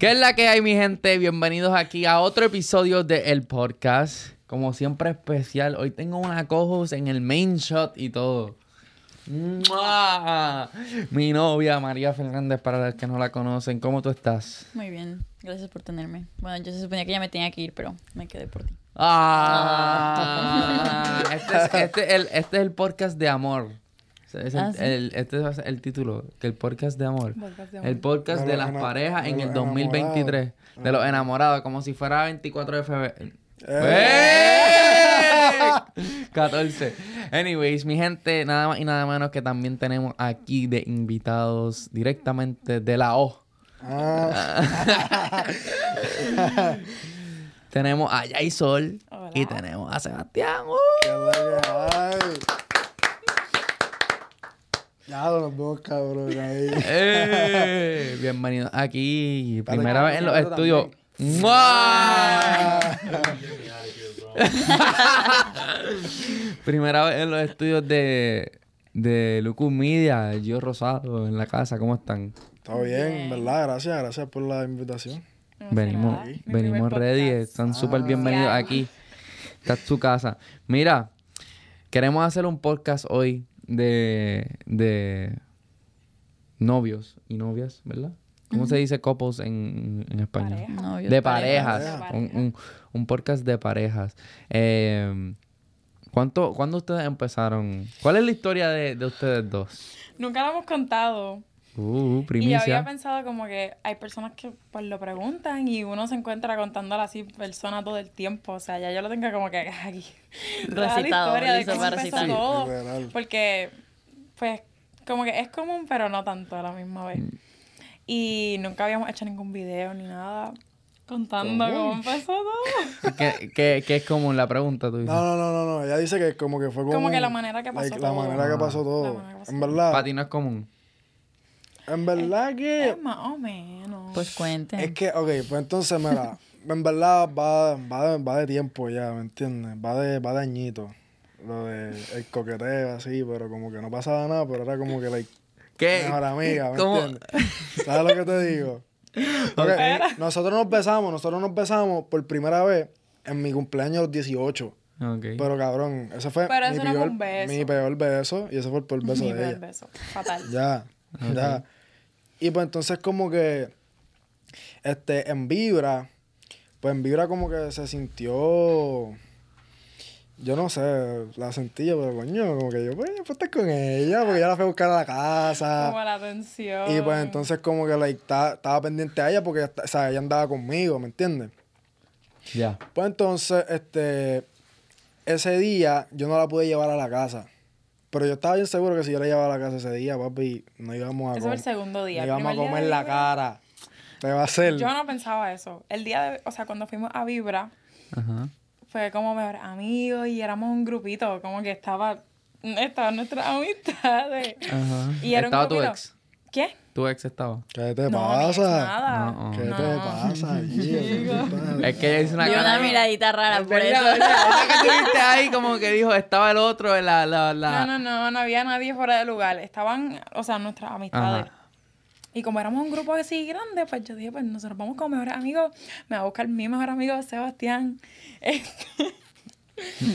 ¿Qué es la que hay, mi gente? Bienvenidos aquí a otro episodio de El Podcast. Como siempre especial, hoy tengo una cojos en el main shot y todo. ¡Mua! Mi novia María Fernández, para los que no la conocen, ¿cómo tú estás? Muy bien, gracias por tenerme. Bueno, yo se suponía que ya me tenía que ir, pero me quedé por ti. ¡Ah! Este es, este el, este es el podcast de amor. Es el- Ah, ¿sí? el- este va a ser el título, que el podcast de amor. Podcast de amor. El podcast De las parejas en el los 2023. De los enamorados, como si fuera 24 de febrero. ¡Eh! 14. Anyways, mi gente, nada más y nada menos que también tenemos aquí de invitados directamente de la O. Ah, Tenemos a Yaisol Hola. y tenemos a Sebastián. ¡Uh! qué es la que hay. Ya los dos cabrones ahí. ¡Eh! Bienvenidos aquí. Primera vez en los estudios. ¡Mua! Primera vez en los estudios de, de Lucus Media, Gio Rosado en la casa. ¿Cómo están? Todo bien, ¿verdad? Gracias, gracias por la invitación. Venimos, venimos ready. Están súper bienvenidos aquí. Esta es su casa. Mira, queremos hacer un podcast hoy de, de novios y novias, ¿verdad? ¿Cómo se dice couples en, en español? Pareja. Novios, De parejas. Un, un- un podcast de parejas. Eh, ¿cuánto, ¿Cuándo ustedes empezaron? ¿Cuál es la historia de, de ustedes dos? Nunca lo hemos contado. Uh, Y yo había pensado como que hay personas que pues lo preguntan y uno se encuentra contándole así persona todo el tiempo. O sea, ya yo lo tengo como que aquí. la Recitado, historia de cómo empezó todo. Porque, pues, como que es común, pero no tanto a la misma vez. Y nunca habíamos hecho ningún video ni nada contando ¿Cómo? cómo empezó todo. ¿Qué, qué, qué es común la pregunta? Tú dices? No, no, no, no, no. Ella dice que como que fue como. Como que la manera que pasó like, La todo. manera que pasó La todo. manera que pasó En todo. verdad. Para ti no es común. En verdad que. Es más o menos. Pues cuenten. Es que, ok, pues entonces, mira, en verdad va, va, de, va de tiempo ya, ¿me entiendes? Va de, va de añito. Lo de el coqueteo así, pero como que no pasaba nada, pero era como que, like, ¿Qué? mejor amiga, ¿me ¿Cómo? entiendes? ¿Sabes lo que te digo? Porque nosotros nos besamos, nosotros nos besamos por primera vez en mi cumpleaños a los 18. Ok. Pero cabrón, ese fue Pero mi, eso no fue peor, un beso. mi peor beso y ese fue el peor beso Mi de peor ella. beso. Fatal. Ya, ya. Y pues entonces como que, este, en Vibra, pues en Vibra como que se sintió, yo no sé, la sentí yo, pero coño, como que yo, pues, puedo estar con ella, porque ya la fui a buscar a la casa. Como la atención. Y pues entonces como que like, ta- estaba pendiente a ella porque o sea, ella andaba conmigo, ¿me entiendes? Ya. Pues entonces, este, ese día yo no la pude llevar a la casa. Pero yo estaba bien seguro que si yo la llevaba a la casa ese día, papi, no íbamos a Ese fue el segundo día. No íbamos a comer la cara. Te va a hacer. Yo no pensaba eso. El día de, o sea, cuando fuimos a Vibra, Ajá. fue como mejores amigos y éramos un grupito, como que estaba, estaban nuestras amistades. Ajá. Y era un ¿Estaba tu grupito. ex? ¿Qué? ¿Tu ex estaba? ¿Qué te No, pasa? nada. No, ¿Qué No. te pasa? Chico? Es que ella hizo una cara. una miradita rara por ¿Verdad, eso. Esa que tuviste ahí como que dijo, estaba el otro, la... la, la... No, no, no, no había nadie fuera de lugar. Estaban, o sea, nuestras amistades. Ajá. Y como éramos un grupo así grande, pues yo dije, pues nosotros vamos como mejores amigos. Me va a buscar mi mejor amigo, Sebastián. Este,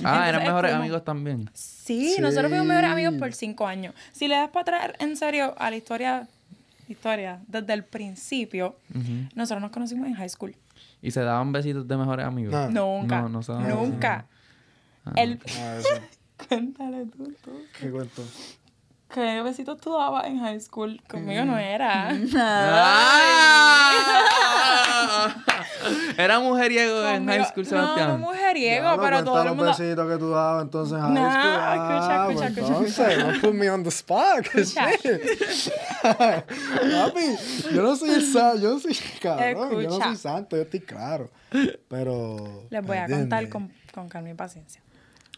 Ah, eran mejores como- amigos también. Sí, Sí. nosotros fuimos mejores amigos por cinco años. Si le das para atrás, en serio, a la historia, historia, desde el principio, nosotros nos conocimos en high school. Y se daban besitos de mejores amigos. Nunca. No, no se daban Nunca. Ah. El... Ah. Cuéntale tú, tú. ¿Qué cuento? ¿Qué besitos tú dabas en high school? Conmigo no era. ¡Ah! Era mujeriego en high school, No, Sebastián. no mujeriego, Diablo, pero todo el los mundo... besitos que tú dabas entonces en No, high school. escucha, Ah, escucha, pues escucha, Entonces, no put me on the spot. Escucha. Papi, yo no soy el santo, yo no soy cabrón, yo no Escucha. soy santo, yo estoy claro. Pero. Les voy a contar con, con calma y paciencia.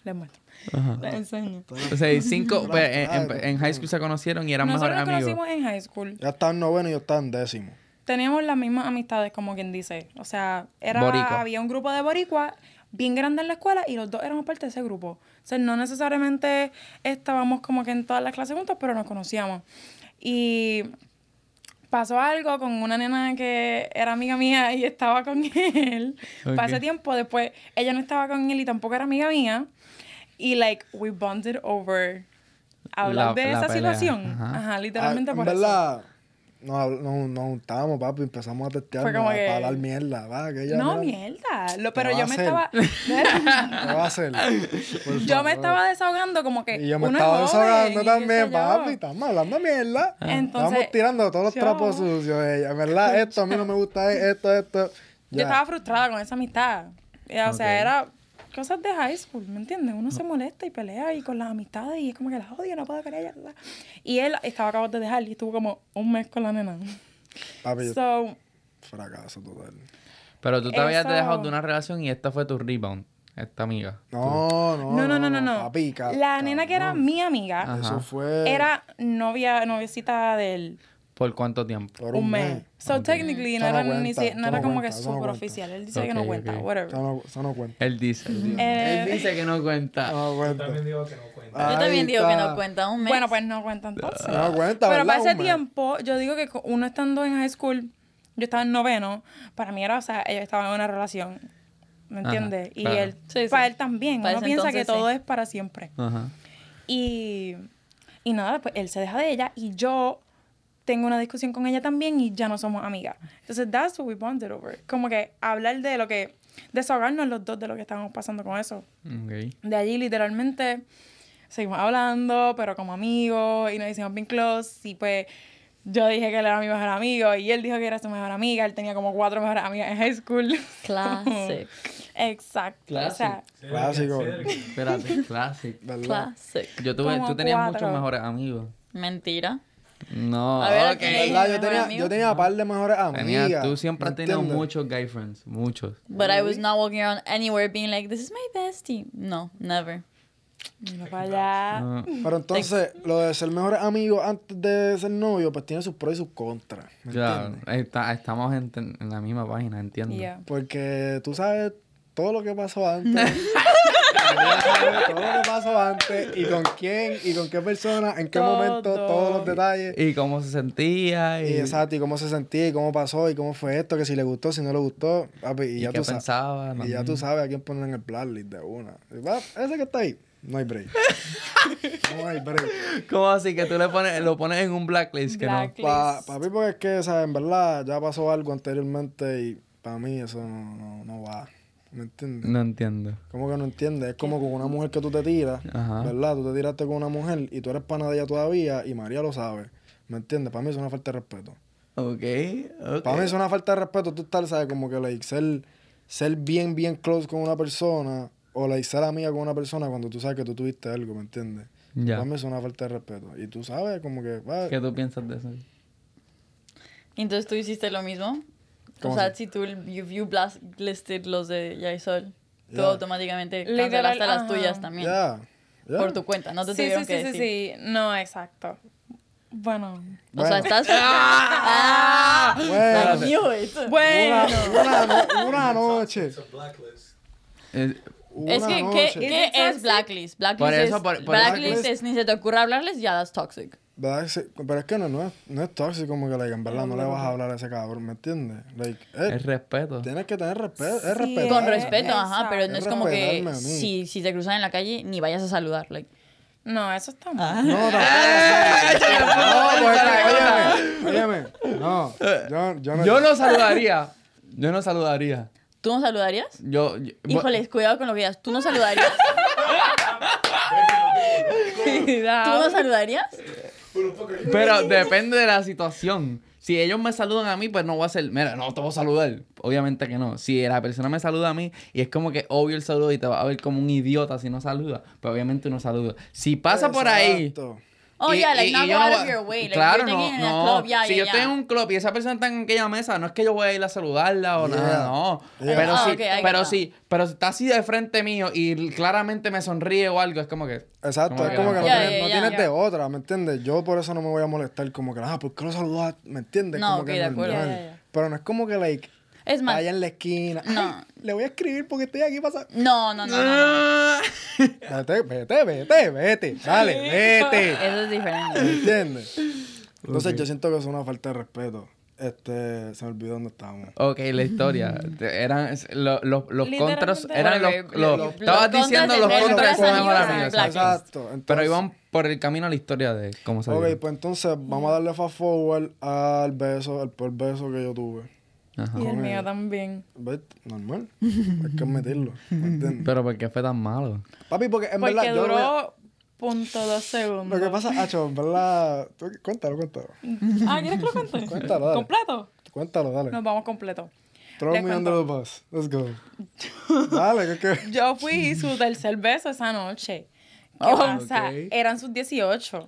Les muestro. Ajá. Les enseño. O sea, y cinco, pues, en, en- en high school se conocieron y eran Nosotros mejores nos amigos. conocimos en high school. Ya estaba en noveno y yo estaba en décimo. Teníamos las mismas amistades, como quien dice. O sea, era, Boricua. había un grupo de boricuas bien grande en la escuela y los dos éramos parte de ese grupo. O sea, no necesariamente estábamos como que en todas las clases juntos, pero nos conocíamos. Y pasó algo con una nena que era amiga mía y estaba con él. Ok. Pasé tiempo después, ella no estaba con él y tampoco era amiga mía. Y, like, we bonded over hablar La- de la esa pelea. situación. Ajá. Ajá, literalmente Ah, por eso. Nos, nos, nos juntamos, papi, empezamos a testear como que- hablar mierda. Va, que ella, No, mira, mierda. Lo, ¿Qué pero yo a me hacer? estaba. ¿Qué va a hacer? Por yo me estaba desahogando como que. Y yo me uno estaba joven desahogando también, papi. Estamos hablando mierda. Entonces, Estamos tirando todos los yo- trapos sucios. Ella, en verdad, esto a mí no me gusta, esto, esto. Yo estaba frustrada con esa amistad. O sea, era cosas de high school, ¿me entiendes? Uno se molesta y pelea y con las amistades y es como que las odio, no puedo bla. Y él estaba acabado de dejar y estuvo como un mes con la nena. Papi, So, fracaso total. Pero tú te habías Eso- dejado de una relación y esta fue tu rebound, esta amiga. No, no, no, no, no, no, no. Papi, ca- La nena que era mi amiga Ajá. Eso fue era novia, noviecita del ¿Por cuánto tiempo? por un mes. So, technically, no era, ni no era como que cuenta, súper oficial. Él dice que no cuenta, whatever. Eso no, eso no cuenta. Él dice. Él dice, Eh, Él dice que no cuenta. Cuenta. También digo que no cuenta. Yo también digo que no cuenta un mes. Bueno, pues no cuenta entonces. No cuenta, Pero para ese tiempo, yo digo que uno estando en high school, yo estaba en noveno, para mí era, o sea, ellos estaban en una relación, ¿me entiendes? y claro. él, Sí, sí. para él también, Para uno piensa que todo sí. es para siempre. Ajá. Y, y nada, pues él se deja de ella y yo tengo una discusión con ella también y ya no somos amigas. Entonces, that's what we bonded over. Como que hablar de lo que, desahogarnos los dos de lo que estábamos pasando con eso. De allí, literalmente, seguimos hablando, pero como amigos, y nos hicimos bien close. Y pues, yo dije que él era mi mejor amigo, y él dijo que era su mejor amiga. Él tenía como cuatro mejores amigas en high school. Classic. Exacto. O sea, Clásico. Espérate, classic. ¿Verdad? Classic. Yo tuve, Como tú tenías cuatro. muchos mejores amigos. Mentira. No, A ver, ok. ¿a quién le ¿Verdad? Yo tenía, yo tenía un par de mejores amigas. Tenía- tú siempre has ¿me tenido muchos gay friends, muchos. But I was not walking around anywhere being like, this is my bestie. No, never. para allá. No. Pero entonces, lo de ser mejores amigos antes de ser novio, pues tiene sus pros y sus contras. ¿me Claro, está- estamos en, en la misma página, entiendo. Yeah. Porque tú sabes todo lo que pasó antes. Ya sabes todo lo que pasó antes y con quién y con qué persona, en qué Todo. momento, todos los detalles. Y cómo se sentía. Y, Y exacto, y cómo se sentía y cómo pasó y cómo fue esto, que si le gustó, si no le gustó. papi, y, y ya qué tú sabes. pensaba. Y ya tú sabes a quién poner en el blacklist de una. Y ese que está ahí, no hay break. no hay break. ¿Cómo así? Que tú le pones, lo pones en un blacklist que Blacklist. Pa, papi, porque es que, o sea, en verdad, ya pasó algo anteriormente y para mí eso no, no, no va. ¿Me entiendes? no. Entiendo. ¿Cómo que no entiendes? Es como con una mujer que tú te tiras, Ajá. ¿verdad? Tú te tiraste con una mujer y tú eres pana de ella todavía y María lo sabe. ¿Me entiendes? Para mí es una falta de respeto. Ok, ok. Para mí es una falta de respeto tú estar, ¿sabes? Como que, like, ser, ser bien, bien close con una persona o, like, ser amiga con una persona cuando tú sabes que tú tuviste algo, ¿me entiendes? Ya. Para mí es una falta de respeto. Y tú sabes, como que, ¿Qué tú piensas de eso? Entonces tú hiciste lo mismo. O ¿Cómo sea, así? si tú you, you blacklisted los de Yaisol, tú Ya. automáticamente Literal, cancelaste las ajá. tuyas también. Por tu cuenta, no te Sí, sí, tuvieron sí, que sí, decir. sí. No, exacto. Bueno. O sea, Bueno. estás... ¡Ah! Bueno, I knew it. Bueno. una, una, una noche. It's a blacklist. Una Es que, ¿qué, noche. ¿qué es blacklist? Blacklist, Por eso, es, por- por- blacklist Blacklist- es ni se te ocurra hablarles, ya that's toxic. ¿Verdad? Pero es que no, no, es, no es tóxico, como que, like, en verdad, no le vas a hablar a ese cabrón, ¿me entiendes? Like, eh, es respeto. tienes que tener respeto, es Sí, respetar. Con Eh, respeto, ajá, exacto. pero no es Es como que si, si te cruzan en la calle, ni vayas a saludar. Like. No, eso está mal. No, no, porque, óyeme, óyeme, no, yo, yo no. Yo no saludaría. Yo no saludaría. ¿Tú no saludarías? Yo, yo- Híjoles, cuidado con lo que digas. ¿Tú no saludarías? ¿Tú no saludarías? Pero depende de la situación. Si ellos me saludan a mí, pues no voy a hacer, mira, no te voy a saludar. Obviamente que no. Si la persona me saluda a mí y es como que obvio el saludo y te va a ver como un idiota si no saluda, pues obviamente uno saluda. Si pasa por ahí. Oh, y- yeah, like, y- not y go yo no out of your way. Like, claro, no, thinking in a no. club, yeah, si yeah, yo estoy en un club y esa persona está en aquella mesa, no es que yo voy a ir a saludarla o Yeah. nada, no. Yeah. Pero Ah, sí, ok, I get pero sí, pero si está así de frente mío y claramente me sonríe o algo, es como que. Exacto, Como es que- como que no tienes, no tienes de otra, ¿me entiendes? Yo por eso no me voy a molestar, como que, ah, ¿por qué lo saludas? ¿Me entiendes? No, como ok, que de acuerdo. Pero no es como que, like, Es más, allá en la esquina. No. "Ay, le voy a escribir porque estoy aquí pasando. no, no, no, no, no. Vete, vete, vete, vete. Dale, vete. Eso es diferente. ¿Me entiendes? Entonces yo siento que es una falta de respeto. Este, se me olvidó dónde estábamos. Ok, la historia. Eran lo- lo- los contras. Eran los. Los- los- los estabas diciendo los contras de amigo, mejor exacto. amigo. exacto. Pero iban por el camino a la historia de cómo se Ok, pues entonces vamos a darle fast forward al beso, al peor beso que yo tuve. Ajá. Y el mío también. ¿Ves? Normal. Hay que admitirlo. ¿me entiendes? Pero ¿por qué fue tan malo? Papi, porque en Porque verdad yo... duró punto dos segundos. Lo que pasa, Hacho, en verdad... tú- Cuéntalo, cuéntalo. Ah, ¿quieres que lo cuente? Cuéntalo, dale. ¿Completo? Cuéntalo, dale. Nos vamos completo. Throw les me under the cuento. bus. Let's go. dale, que que... Yo fui su tercer beso esa noche. ¿Qué Oh, pasa? ok. Eran sus 18.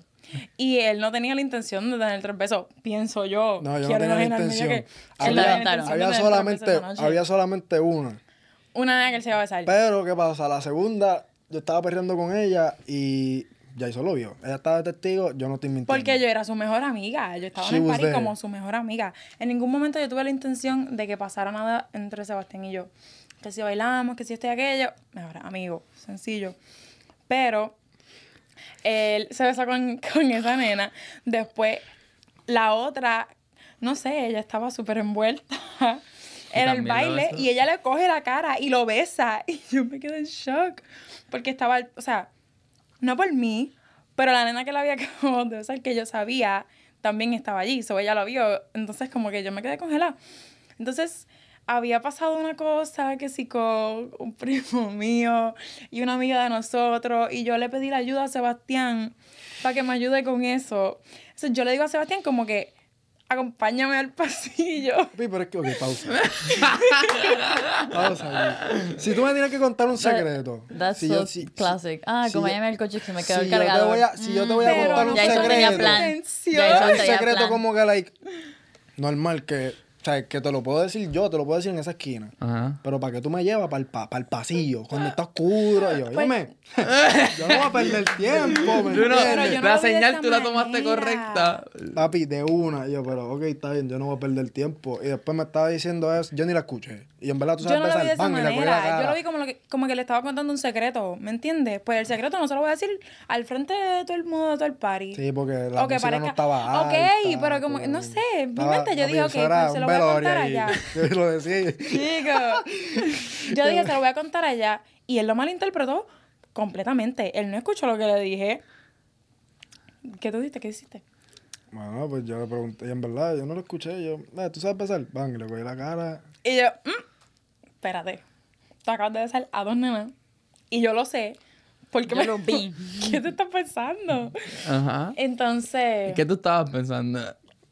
Y él no tenía la intención de tener tres besos, pienso yo. No, yo no tenía la intención. que Había- intención solamente, había solamente una. Una nena que él se iba a besar. Pero, ¿qué pasa? La segunda, yo estaba perreando con ella y Jason lo vio. Ella estaba de testigo, yo no estoy mintiendo. Porque yo era su mejor amiga. Yo estaba She en el party there. como su mejor amiga. En ningún momento yo tuve la intención de que pasara nada entre Sebastián y yo. Que si bailamos, que si esto y aquello. Mejor amigo, sencillo. Pero él se besó con, con esa nena. Después, la otra, no sé, ella estaba súper envuelta en el baile y ella le coge la cara y lo besa. Y yo me quedé en shock. Porque estaba, o sea, no por mí, pero la nena que la había acabado de besar, que yo sabía, también estaba allí. So ella lo vio. Entonces, como que yo me quedé congelada. Entonces, había pasado una cosa que sí con un primo mío y una amiga de nosotros. Y yo le pedí la ayuda a Sebastián para que me ayude con eso. Entonces, yo le digo a Sebastián como que, acompáñame al pasillo. Papi, pero es que, ok, pausa. pausa. Si tú me tienes que contar un secreto. That's si so yo- si- classic. Ah, si acompáñame yo- al coche que se me quedó si el yo cargador. voy a- si yo te voy a Pero contar un no Ya eso secreto. tenía plan. Intención. Ya eso un secreto plan. como que, like, normal, que, o sea, que te lo puedo decir yo, te lo puedo decir en esa esquina. Ajá. Pero para que tú me llevas para el, pa- el pasillo, cuando está oscuro, yo, Pues- yo no voy a perder tiempo, ¿me no- entiendes? yo no la señal tú la tomaste manera. correcta. Papi, de una, yo, pero ok, está bien, yo no voy a perder tiempo. Y después me estaba diciendo eso, yo ni la escuché. Y en verdad tú Yo sabes no lo vi de esa manera. Yo lo vi como, lo que, como que le estaba contando un secreto, ¿me entiendes? Pues el secreto no se lo voy a decir al frente de todo el mundo, de todo el party. Sí, porque la O que música no estaba Ok, alta, pero como- no sé, en mi mente yo dije, ok, pues se lo voy a contar allá. Yo lo decía. Chico. Yo dije, se lo voy a contar allá. Y él lo malinterpretó completamente. Él no escuchó lo que le dije. ¿Qué tú dijiste? ¿Qué hiciste? Bueno, pues yo le pregunté, y en verdad, yo no lo escuché. Yo, eh, ¿tú sabes besar? Bang, y le cogí la cara. Y yo, "Mm, espérate. Tú acabas de besar a dos nenas. Y yo lo sé. Porque Yo me lo vi. ¿Qué te estás pensando? Ajá. Entonces. ¿Qué tú estabas pensando?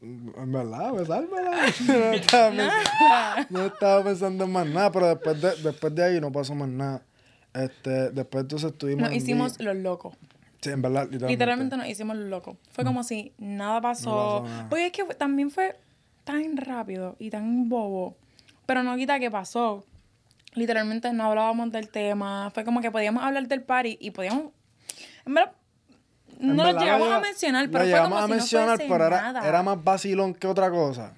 En verdad, besármela. no, estaba pens- no estaba pensando en más nada, pero después de, después de ahí no pasó más nada. Este, después entonces estuvimos Nos hicimos los locos. Sí, en verdad, literalmente. Literalmente nos hicimos los locos. Fue como si nada pasó. No pasó nada. Porque es que también fue tan rápido y tan bobo. Pero no quita que pasó. Literalmente no hablábamos del tema. Fue como que podíamos hablar del party y podíamos. En verdad, En no verdad, lo llegamos llega- a mencionar, lo pero fue llegamos como a si mencionar, no pero era, nada. era más vacilón que otra cosa.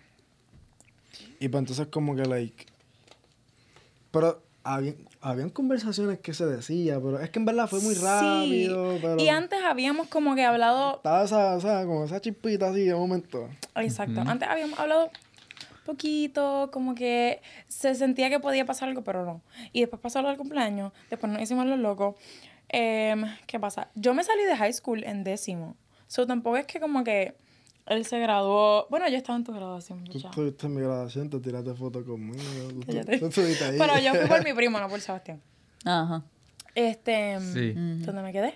Y pues entonces como que, like... Pero había, habían conversaciones que se decía, pero es que en verdad fue muy Sí. rápido, pero... Y antes habíamos como que hablado Estaba esa, o sea, como esa chispita así de momento. Exacto. Antes habíamos hablado poquito, como que se sentía que podía pasar algo, pero no. Y después pasó lo del cumpleaños, después nos hicimos los locos. Em, ¿Qué pasa? Yo me salí de high school en décimo. So tampoco es que como que él se graduó. Bueno, yo estaba en tu graduación, Tú estuviste en mi graduación, te tiraste fotos conmigo. Tú, tú ahí. Pero yo fui por mi primo, no por Sebastián. Ajá. Este. Sí. ¿Dónde me quedé?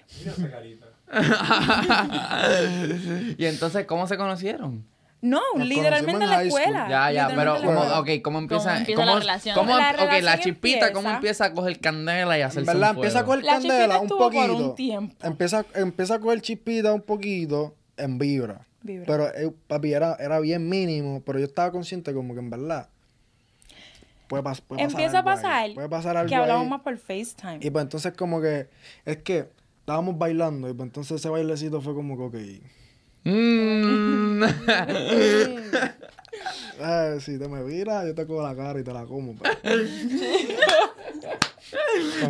y entonces, ¿cómo se conocieron? No, Nos literalmente en la escuela. Ya, ya, pero ¿cómo, ok, ¿cómo empieza? ¿Cómo empieza la relación? cómo- La ok, la chispita, ¿cómo empieza- empieza a coger candela y En hacerse verdad, un empieza a fuego? coger La candela un por poquito. un tiempo. Empieza, empieza a coger chispita un poquito en vibra. Vibra. Pero, eh, papi, era, era bien mínimo, pero yo estaba consciente como que en verdad puede, pas- puede pasar Empieza a ahí, pasar Puede pasar algo que hablamos ahí. más por FaceTime. Y pues entonces como que, es que estábamos bailando y pues entonces ese bailecito fue como que, ok, Mm. eh, si te me viras, yo te cojo la cara y te la como.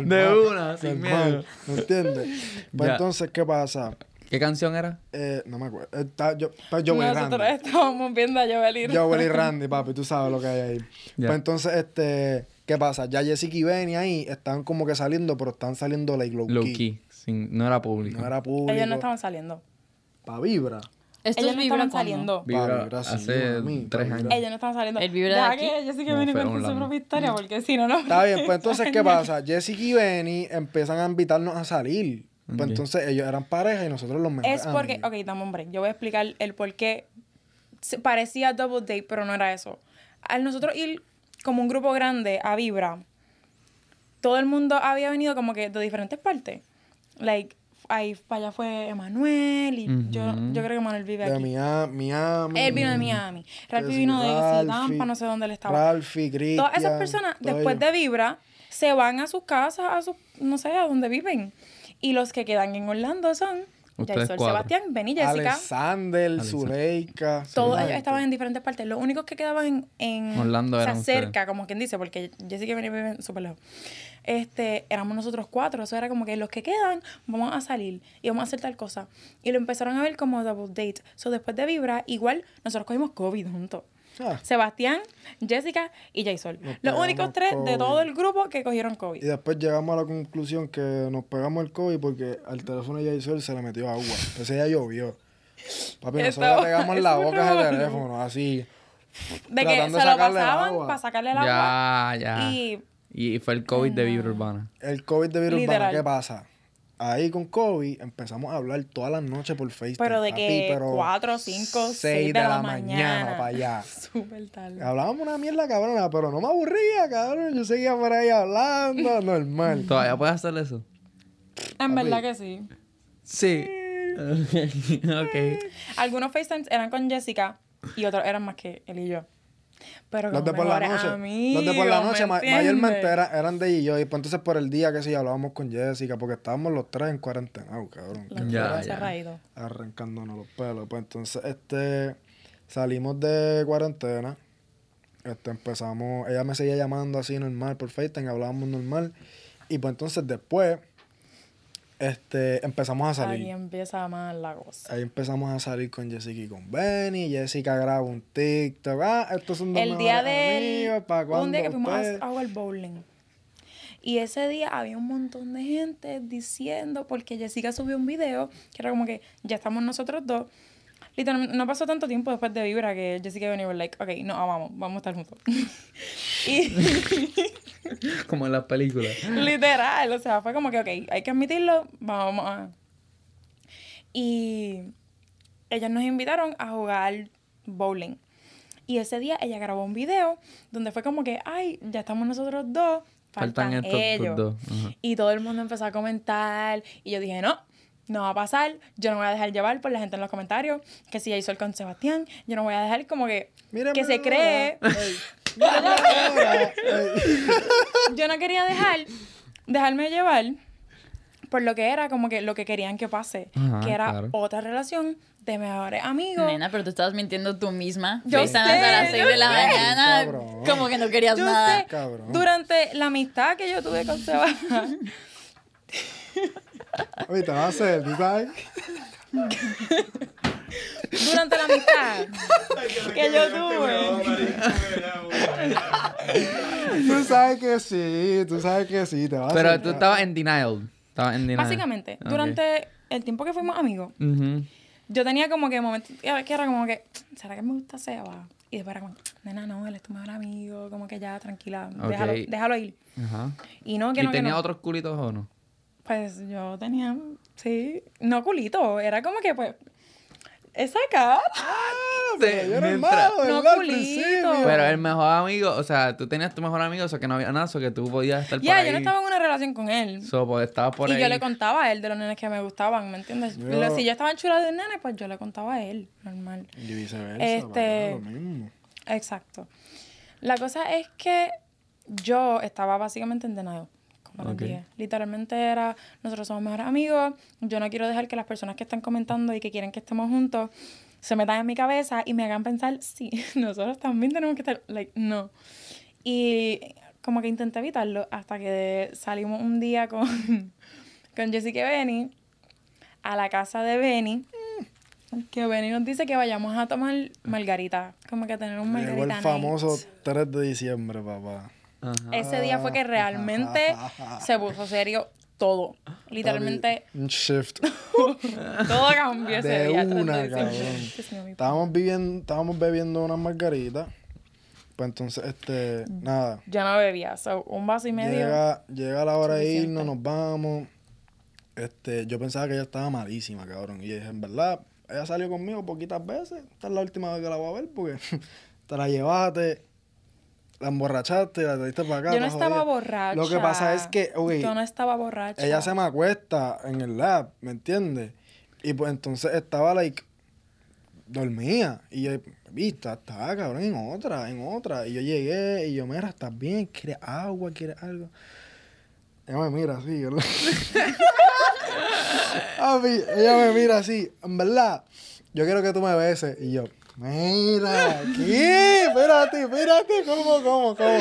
De una, sin Normal, miedo. ¿Me entiendes? Pues Ya. entonces, ¿qué pasa? ¿Qué canción era? Eh, no me acuerdo. Está, yo, pues Joel y Nosotros Randy. estábamos viendo a Joel y Joel y Randy, papi, tú sabes lo que hay ahí. Pues entonces, este, ¿qué pasa? Ya Jessica y Benny ahí estaban como que saliendo, pero están saliendo like low, Low key. key. sin- no era público. No era público. Ellos no estaban saliendo. Pa' vibra. Esto Ellos no estaban saliendo. Vibra Vibra, sí, hace tres años. Ellos no estaban saliendo. ¿El vibra Deja de aquí? que Jessica No, con su propia historia, porque si no, no. Está bien, pues entonces, ¿qué pasa? Jessica y Benny empiezan a invitarnos a salir. Pues entonces ellos eran pareja y nosotros los mejores Es porque, amigos. ok, dame un break. Yo voy a explicar el por qué parecía double date, pero no era eso. Al nosotros ir como un grupo grande a Vibra, todo el mundo había venido como que de diferentes partes. Like, ahí para allá fue Emanuel y yo, yo creo que Emanuel vive De aquí. Miami, Miami. Él vino de Miami. Ralphie vino de Tampa, no sé dónde él estaba. Ralphie, Cristian. Todas esas personas, después ellos. de Vibra, se van a sus casas, a sus, no sé, a donde viven. Y los que quedan en Orlando son Ustedes Jason, cuatro. Sebastián, Ben y Jessica. Alexander. Zuleika. Todos ellos estaban en diferentes partes. Los únicos que quedaban en, en Orlando o sea, eran cerca, ustedes. como quien dice, porque Jessica y Ben viven súper lejos. Este, éramos nosotros cuatro. Eso era como que los que quedan, vamos a salir y vamos a hacer tal cosa. Y lo empezaron a ver como double date. So, después de Vibra, igual nosotros cogimos COVID juntos. Ah, Sebastián, Jessica y Jason. Nos Los únicos tres de todo el grupo que cogieron Y COVID. después llegamos a la conclusión que nos pegamos el COVID porque al teléfono de Jason se le metió agua. Ese día llovió. Papi, nosotros le pegamos en la boca revolú. teléfono, así. De que tratando se de lo sacarle el pasaban agua. para sacarle el agua. Ya, ya. Y Y fue el COVID de Vibra Urbana. El COVID de virus urbano, Literal. ¿qué pasa? Ahí con COVID empezamos a hablar todas las noches por FaceTime. pero de papi, que pero 4, 5, 6 seis de, la, mañana. para allá. Súper tarde. Hablábamos una mierda cabrona, pero no me aburría, cabrón. Yo seguía por ahí hablando, normal. ¿Todavía puedes hacer eso? En Papi. verdad que sí. Sí. ok. Algunos FaceTimes eran con Jessica y otros eran más que él y yo. Pero Los de por la noche. amigos, los de por la ¿me noche, ma- entiendes? mayormente era- eran de ella y yo. Y pues entonces por el día que sí hablábamos con Jessica, porque estábamos los tres en cuarentena, cabrón. Los Ya, ya. arrancándonos los pelos. Pues entonces, este, salimos de cuarentena. Este, empezamos, ella me seguía llamando así normal por FaceTime, hablábamos normal. Y pues entonces después, este, empezamos a Ahí salir. empieza más la cosa. Ahí empezamos a salir con Jessica y con Benny. Jessica graba un TikTok. Ah, estos son dos El día del... amigos, ¿para Un día que fuimos a jugar bowling. Y ese día había un montón de gente diciendo, porque Jessica subió un video, que era como que ya estamos nosotros dos. Literalmente, no pasó tanto tiempo después de Vibra que Jessica y Benny were like, ok, no, ah, vamos, vamos a estar juntos. y Como en las películas. literal, o sea, fue como que, ok, hay que admitirlo, vamos a... Y ellas nos invitaron a jugar bowling. Y ese día ella grabó un video donde fue como que, ay, ya estamos nosotros dos, faltan, Faltan estos ellos. dos. Y todo el mundo empezó a comentar. Y yo dije, no, no va a pasar. Yo no voy a dejar llevar por la gente en los comentarios. Que si ya hizo el con Sebastián, yo no voy a dejar como que, Mírame que se cree. Ey, yo no quería dejar, dejarme llevar por lo que era como que lo que querían que pase. Ajá, que era claro. otra relación de mejores amigos. Nena, pero tú estabas mintiendo tú misma. Yo sé, hasta las 6 yo de la sé. mañana. Cabrón. Como que no querías Yo nada. sé, durante la amistad que yo tuve con Sebastián, Te vas a hacer, ¿tú sabes? durante la amistad que yo tuve. Tú sabes que sí, tú sabes que sí, te vas a Pero tú estabas en denial. Estabas en denial. Básicamente, durante el tiempo que fuimos amigos, yo tenía como que momentos que era como que, ¿será que me gusta Seba? Y después era como, nena, no, él es tu mejor amigo, como que ya, tranquila, déjalo, Ok. déjalo ir. Ajá. Y no, que ¿Y no, que tenía no. otros culitos o no? Pues yo tenía, sí, no culito, era como que, pues, esa cara. Pero yo era el mientras- malo, No, culito. Pero el mejor amigo, o sea, tú tenías tu mejor amigo, o sea, que no había nada, o sea, que tú podías estar Ya, por ahí. yo no estaba en una relación con él. So, pues, estabas por y ahí. yo le contaba a él de los nenes que me gustaban, ¿me entiendes? Yo- Si yo estaba chula de un nene, pues yo le contaba a él, normal. Y viceversa, Este- lo mismo. Exacto. La cosa es que yo estaba básicamente en denial, les dije. Literalmente era, nosotros somos mejores amigos, yo no quiero dejar que las personas que están comentando y que quieren que estemos juntos se metan en mi cabeza y me hagan pensar, sí, nosotros también tenemos que estar, like, no. Y como que intenté evitarlo hasta que salimos un día con, con Jessica y Benny a la casa de Benny. Que Benny nos dice que vayamos a tomar margarita. Como que a tener un Llegó margarita el night. famoso 3 de diciembre, papá. Ajá. Ese día fue que realmente se puso serio todo. Literalmente Un shift. todo cambió ese De día. el 3 de una, cabrón. Estábamos viviendo, estábamos bebiendo unas margaritas. Pues entonces, este, nada. Yo no bebía, so, un vaso y medio. Llega, llega la hora de irnos, nos vamos. Este, yo pensaba que ella estaba malísima, cabrón. Y dije, en verdad, ella salió conmigo poquitas veces. Esta es la última vez que la voy a ver porque te la llevaste, la emborrachaste, la trajiste para acá. Yo no estaba jodida. borracha. Lo que pasa es que, ok, Yo no estaba borracha. ella se me acuesta en el lab, ¿me entiendes? Y pues entonces estaba, like, dormía. Y yo, vista, estaba cabrón en otra, en otra. Y yo llegué y yo, mira, ¿estás bien? ¿Quieres agua? ¿Quieres algo? Ella me mira así, mí, ella me mira así, en verdad, yo quiero que tú me beses. Y yo, mira, ¿qué? Espérate, espérate, ¿cómo, cómo, cómo?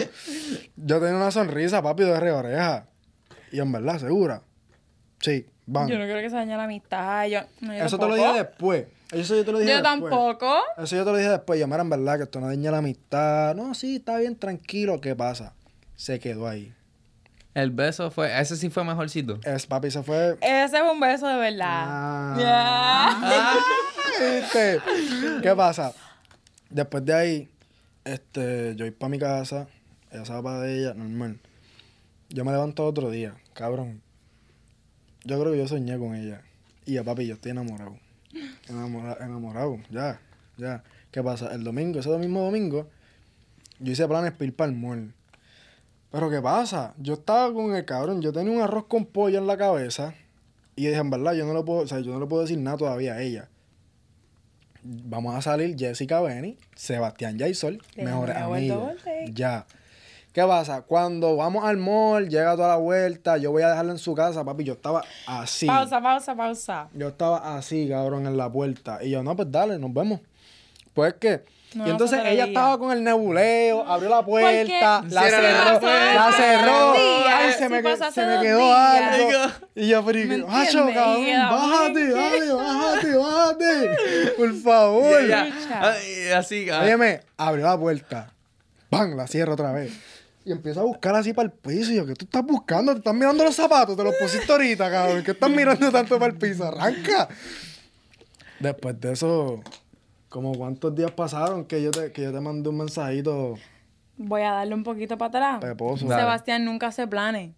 Yo tenía una sonrisa, papi, de arriba oreja. Y en verdad, segura. Sí, van. Yo no creo que se dañe la amistad. Yo, no, yo Eso te lo dije después. Eso yo te lo dije Yo después. tampoco. Eso yo te lo dije después. Yo, mira, en verdad, que esto no daña la amistad. No, sí, está bien, tranquilo. ¿Qué pasa? Se quedó ahí. El beso fue, ese sí fue mejorcito. Es, papi, se fue. Ese fue un beso de verdad. Ah. ¿Viste? ¿Qué pasa? Después de ahí, este, yo voy para mi casa, ella se va para de ella, normal. Yo me levanto otro día, cabrón. Yo creo que yo soñé con ella. Y ya, papi, yo estoy enamorado. Enamorado, enamorado, ya, ya. ¿Qué pasa? El domingo, ese mismo domingo, yo hice planes para ir para el mall. Pero ¿qué pasa? Yo estaba con el cabrón, yo tenía un arroz con pollo en la cabeza. Y dije, en verdad, yo no le puedo, o sea, yo no le puedo decir nada todavía a ella. Vamos a salir Jessica Benny, Sebastián Yaisol, Le mejores amigos. Ya. ¿Qué pasa? Cuando vamos al mall, llega toda la vuelta, yo voy a dejarla en su casa, papi, yo estaba así. Pausa, pausa, pausa. Yo estaba así, cabrón, en la puerta. Y yo, no, pues dale, nos vemos. Pues que. No, y entonces ella estaba con el nebuleo, abrió la puerta, la cerró, la cerró. Ay, si se me, pasó que- hace se me quedó días. algo. Y yo, pero, ¿Me macho, cabrón, bájate, dale, bájate, bájate. Por favor. Así, ah, Óyeme, abrió la puerta. ¡Pam! La cierro otra vez. Y empieza a buscar así para el piso. Y yo, ¿qué tú estás buscando? ¿Te estás mirando los zapatos? Te los pusiste ahorita, cabrón. ¿Qué estás mirando tanto para el piso? Arranca. Después de eso, como cuántos días pasaron que yo te, que yo te mandé un mensajito Voy a darle un poquito para atrás. peposo. Sebastián nunca hace planes.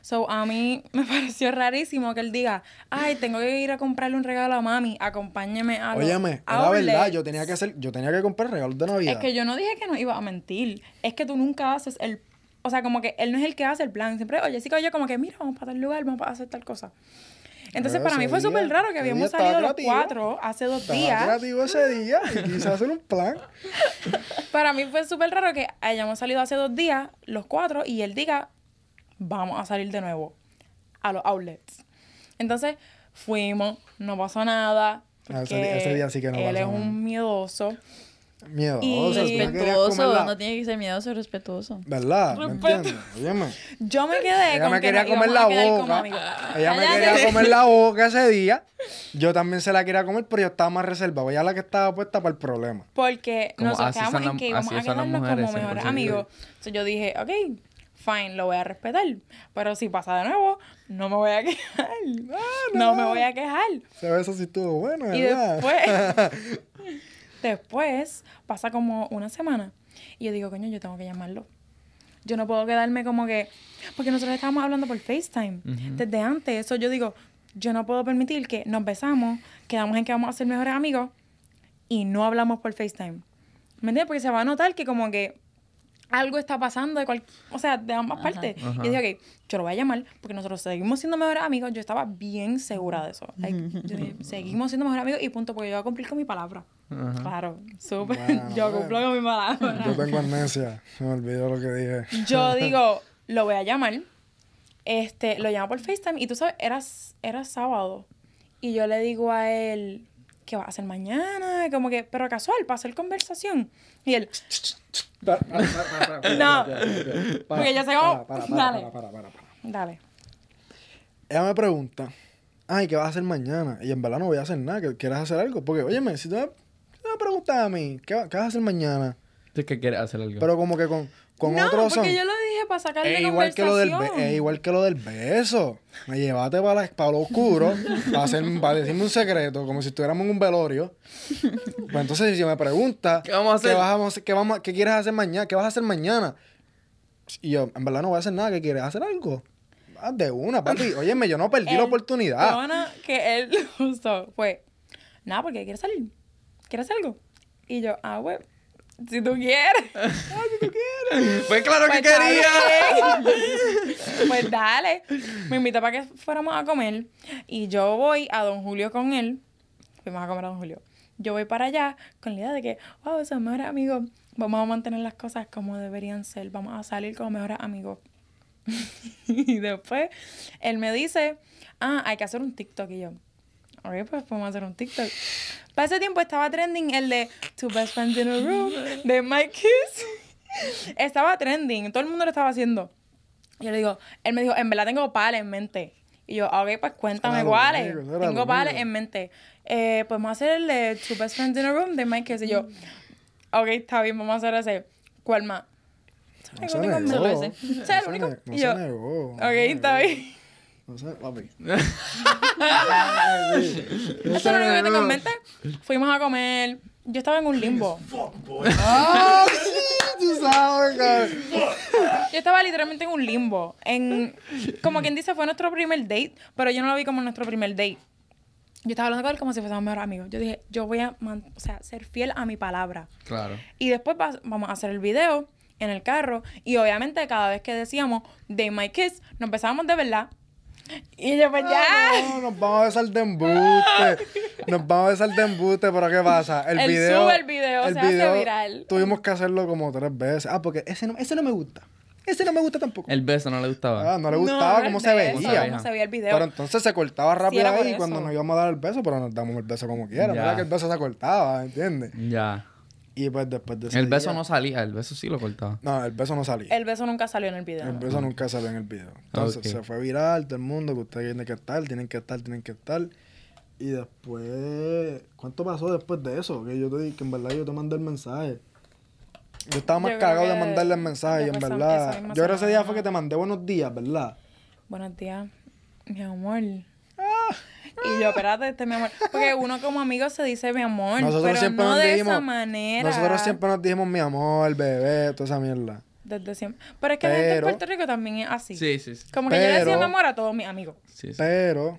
So, a mí me pareció rarísimo que él diga, ay, tengo que ir a comprarle un regalo a mami, acompáñeme a los Óyeme, outlets". verdad, yo tenía que hacer, yo tenía que comprar regalos de Navidad. Es que yo no dije que no iba a mentir. Es que tú nunca haces el... O sea, como que él no es el que hace el plan. Siempre, oye, sí que yo como que, mira, vamos para tal lugar, vamos a hacer tal cosa. Entonces, para mí fue súper raro que habíamos salido los creativo. cuatro hace dos días. creativo ese día y quise hacer un plan. Para mí fue súper raro que hayamos salido hace dos días, los cuatro, y él diga, vamos a salir de nuevo a los outlets. Entonces, fuimos, no pasó nada. Ah, ese día- ese día sí que no Él pasó es un miedoso. Miedoso. Y- no Respetuoso, no tiene que ser miedoso, respetuoso. ¿Verdad? ¿Me entiendes? Óyeme. Yo me quedé Ella con me que quería comer la boca. Ella me quería comer la boca ese día. Yo también se la quería comer, pero yo estaba más reservado. Ella la que estaba puesta para el problema. Porque Como nosotros así quedamos en que íbamos así a quedarnos mujeres, como mejores amigos. Entonces yo dije, ok, fine, lo voy a respetar. Pero si pasa de nuevo, no me voy a quejar. no. me voy a quejar. Ese beso sí estuvo bueno, Y ¿verdad? después, después pasa como una semana. Y yo digo, coño, yo tengo que llamarlo. Yo no puedo quedarme como que. Porque nosotros estábamos hablando por FaceTime desde antes. Eso yo digo, yo no puedo permitir que nos besamos, quedamos en que vamos a ser mejores amigos y no hablamos por FaceTime. ¿Me entiendes? Porque se va a notar que como que algo está pasando de cual, o sea, de ambas partes. Y dije, ok, yo lo voy a llamar porque nosotros seguimos siendo mejores amigos. Yo estaba bien segura de eso. Like, yo dije, seguimos siendo mejores amigos y punto, porque yo voy a cumplir con mi palabra. Claro, súper. Bueno, yo bueno. cumplo con mi palabra. Yo tengo amnesia. Se me olvidó lo que dije. Yo digo, lo voy a llamar. Este, lo llamo por FaceTime y tú sabes, era, era sábado. Y yo le digo a él, ¿qué va a hacer mañana? Como que, pero casual, para hacer conversación. Y él, No. Porque yo sé cómo- Dale. dale. Ella me pregunta, ay, ¿qué vas a hacer mañana? Y en verdad no voy a hacer nada, ¿que- ¿quieres hacer algo? Porque, óyeme, si tú me, preguntas a mí, ¿qué, va- qué vas a hacer mañana? Es que quieres hacer algo. Pero como que con, con no, otros son... porque yo lo dije para sacarle Es igual, que lo del es igual que lo del beso. Me llevaste para, la- para lo oscuro, para, hacer, para decirme un secreto, como si estuviéramos en un velorio. Pues entonces, si me preguntas, ¿Qué vamos a hacer? ¿Qué, vamos a- qué vamos qué quieres hacer mañana? ¿Qué vas a hacer mañana? Y yo, en verdad no voy a hacer nada. ¿Qué quieres? ¿Hacer algo? Ah, de una, papi. Óyeme, yo no perdí la El oportunidad. tono que él usó fue, nada, porque quieres salir. ¿Quieres hacer algo? Y yo, ah, bueno, si tú quieres. pues claro que Pues, quería. pues dale. Me invitó para que fuéramos a comer. Y yo voy a Don Julio con él. Fuimos a comer a Don Julio. Yo voy para allá con la idea de que, wow, son mejores amigos. Vamos a mantener las cosas como deberían ser. Vamos a salir como mejores amigos. y después él me dice, ah, hay que hacer un TikTok. Y yo, ok, pues podemos hacer un TikTok. Para ese tiempo estaba trending el de Two Best Friends in a Room de Mike Kiss. estaba trending, todo el mundo lo estaba haciendo. Y yo le digo, él me dijo, en verdad tengo pales en mente. Y yo, ok, pues cuéntame cuáles. Tengo pales en mente. Eh, podemos hacer el de Two Best Friends in a Room de Mike Kiss. Y yo, ok, está bien, vamos a hacer ese. ¿Cuál más? No se negó. es No el único. no se negó. ok, está bien. No sé, papi. Eso es lo único que tengo en mente. Fuimos a comer. Yo estaba en un limbo. ¡Ah! Tú sabes, cabrón. Yo estaba literalmente en un limbo. En, como quien dice, fue nuestro primer date, pero yo no lo vi como nuestro primer date. Yo estaba hablando con él como si fuésemos mejores amigos. Yo dije, yo voy a man- o sea, ser fiel a mi palabra. Claro. Y después va- vamos a hacer el video en el carro. Y obviamente cada vez que decíamos Day My Kiss, nos besábamos de verdad. Y yo pues ya. No, nos vamos a besar de embuste. Nos vamos a besar de embuste, pero ¿qué pasa? El Él video. sube el video, se hace viral. Tuvimos que hacerlo como tres veces. Ah, porque ese no, ese no me gusta. Ese no me gusta tampoco. El beso no le gustaba. Ah, no le gustaba no cómo el se veía. cómo se veía el video. Pero entonces se cortaba rápido por ahí cuando nos íbamos a dar el beso, pero nos damos el beso como quiera. Era que el beso se cortaba, ¿entiendes? Ya. Y pues después de ese El beso día- no salía, el beso sí lo cortaba. No, el beso no salía. El beso nunca salió en el video. El beso nunca salió en el video. Entonces Ok. se fue viral, todo el mundo, que ustedes tienen que estar, tienen que estar, tienen que estar. Y después, ¿cuánto pasó después de eso? Que yo te dije que en verdad yo te mandé el mensaje. Yo estaba más Yo creo cagado de que mandarle el mensaje y en después esa- verdad. misma Yo creo que ese día semana. fue que te mandé buenos días, ¿verdad? Buenos días, mi amor. Y yo, espérate, este mi amor. Porque uno como amigo se dice mi amor, Nosotros pero siempre no nos de dijimos. esa manera. Nosotros siempre nos dijimos mi amor, bebé, toda esa mierda. Desde siempre. Pero es que Pero- Puerto Rico también es así. Sí, sí, sí. Como que yo le decía mi amor a todos mis amigos. sí, sí. Pero.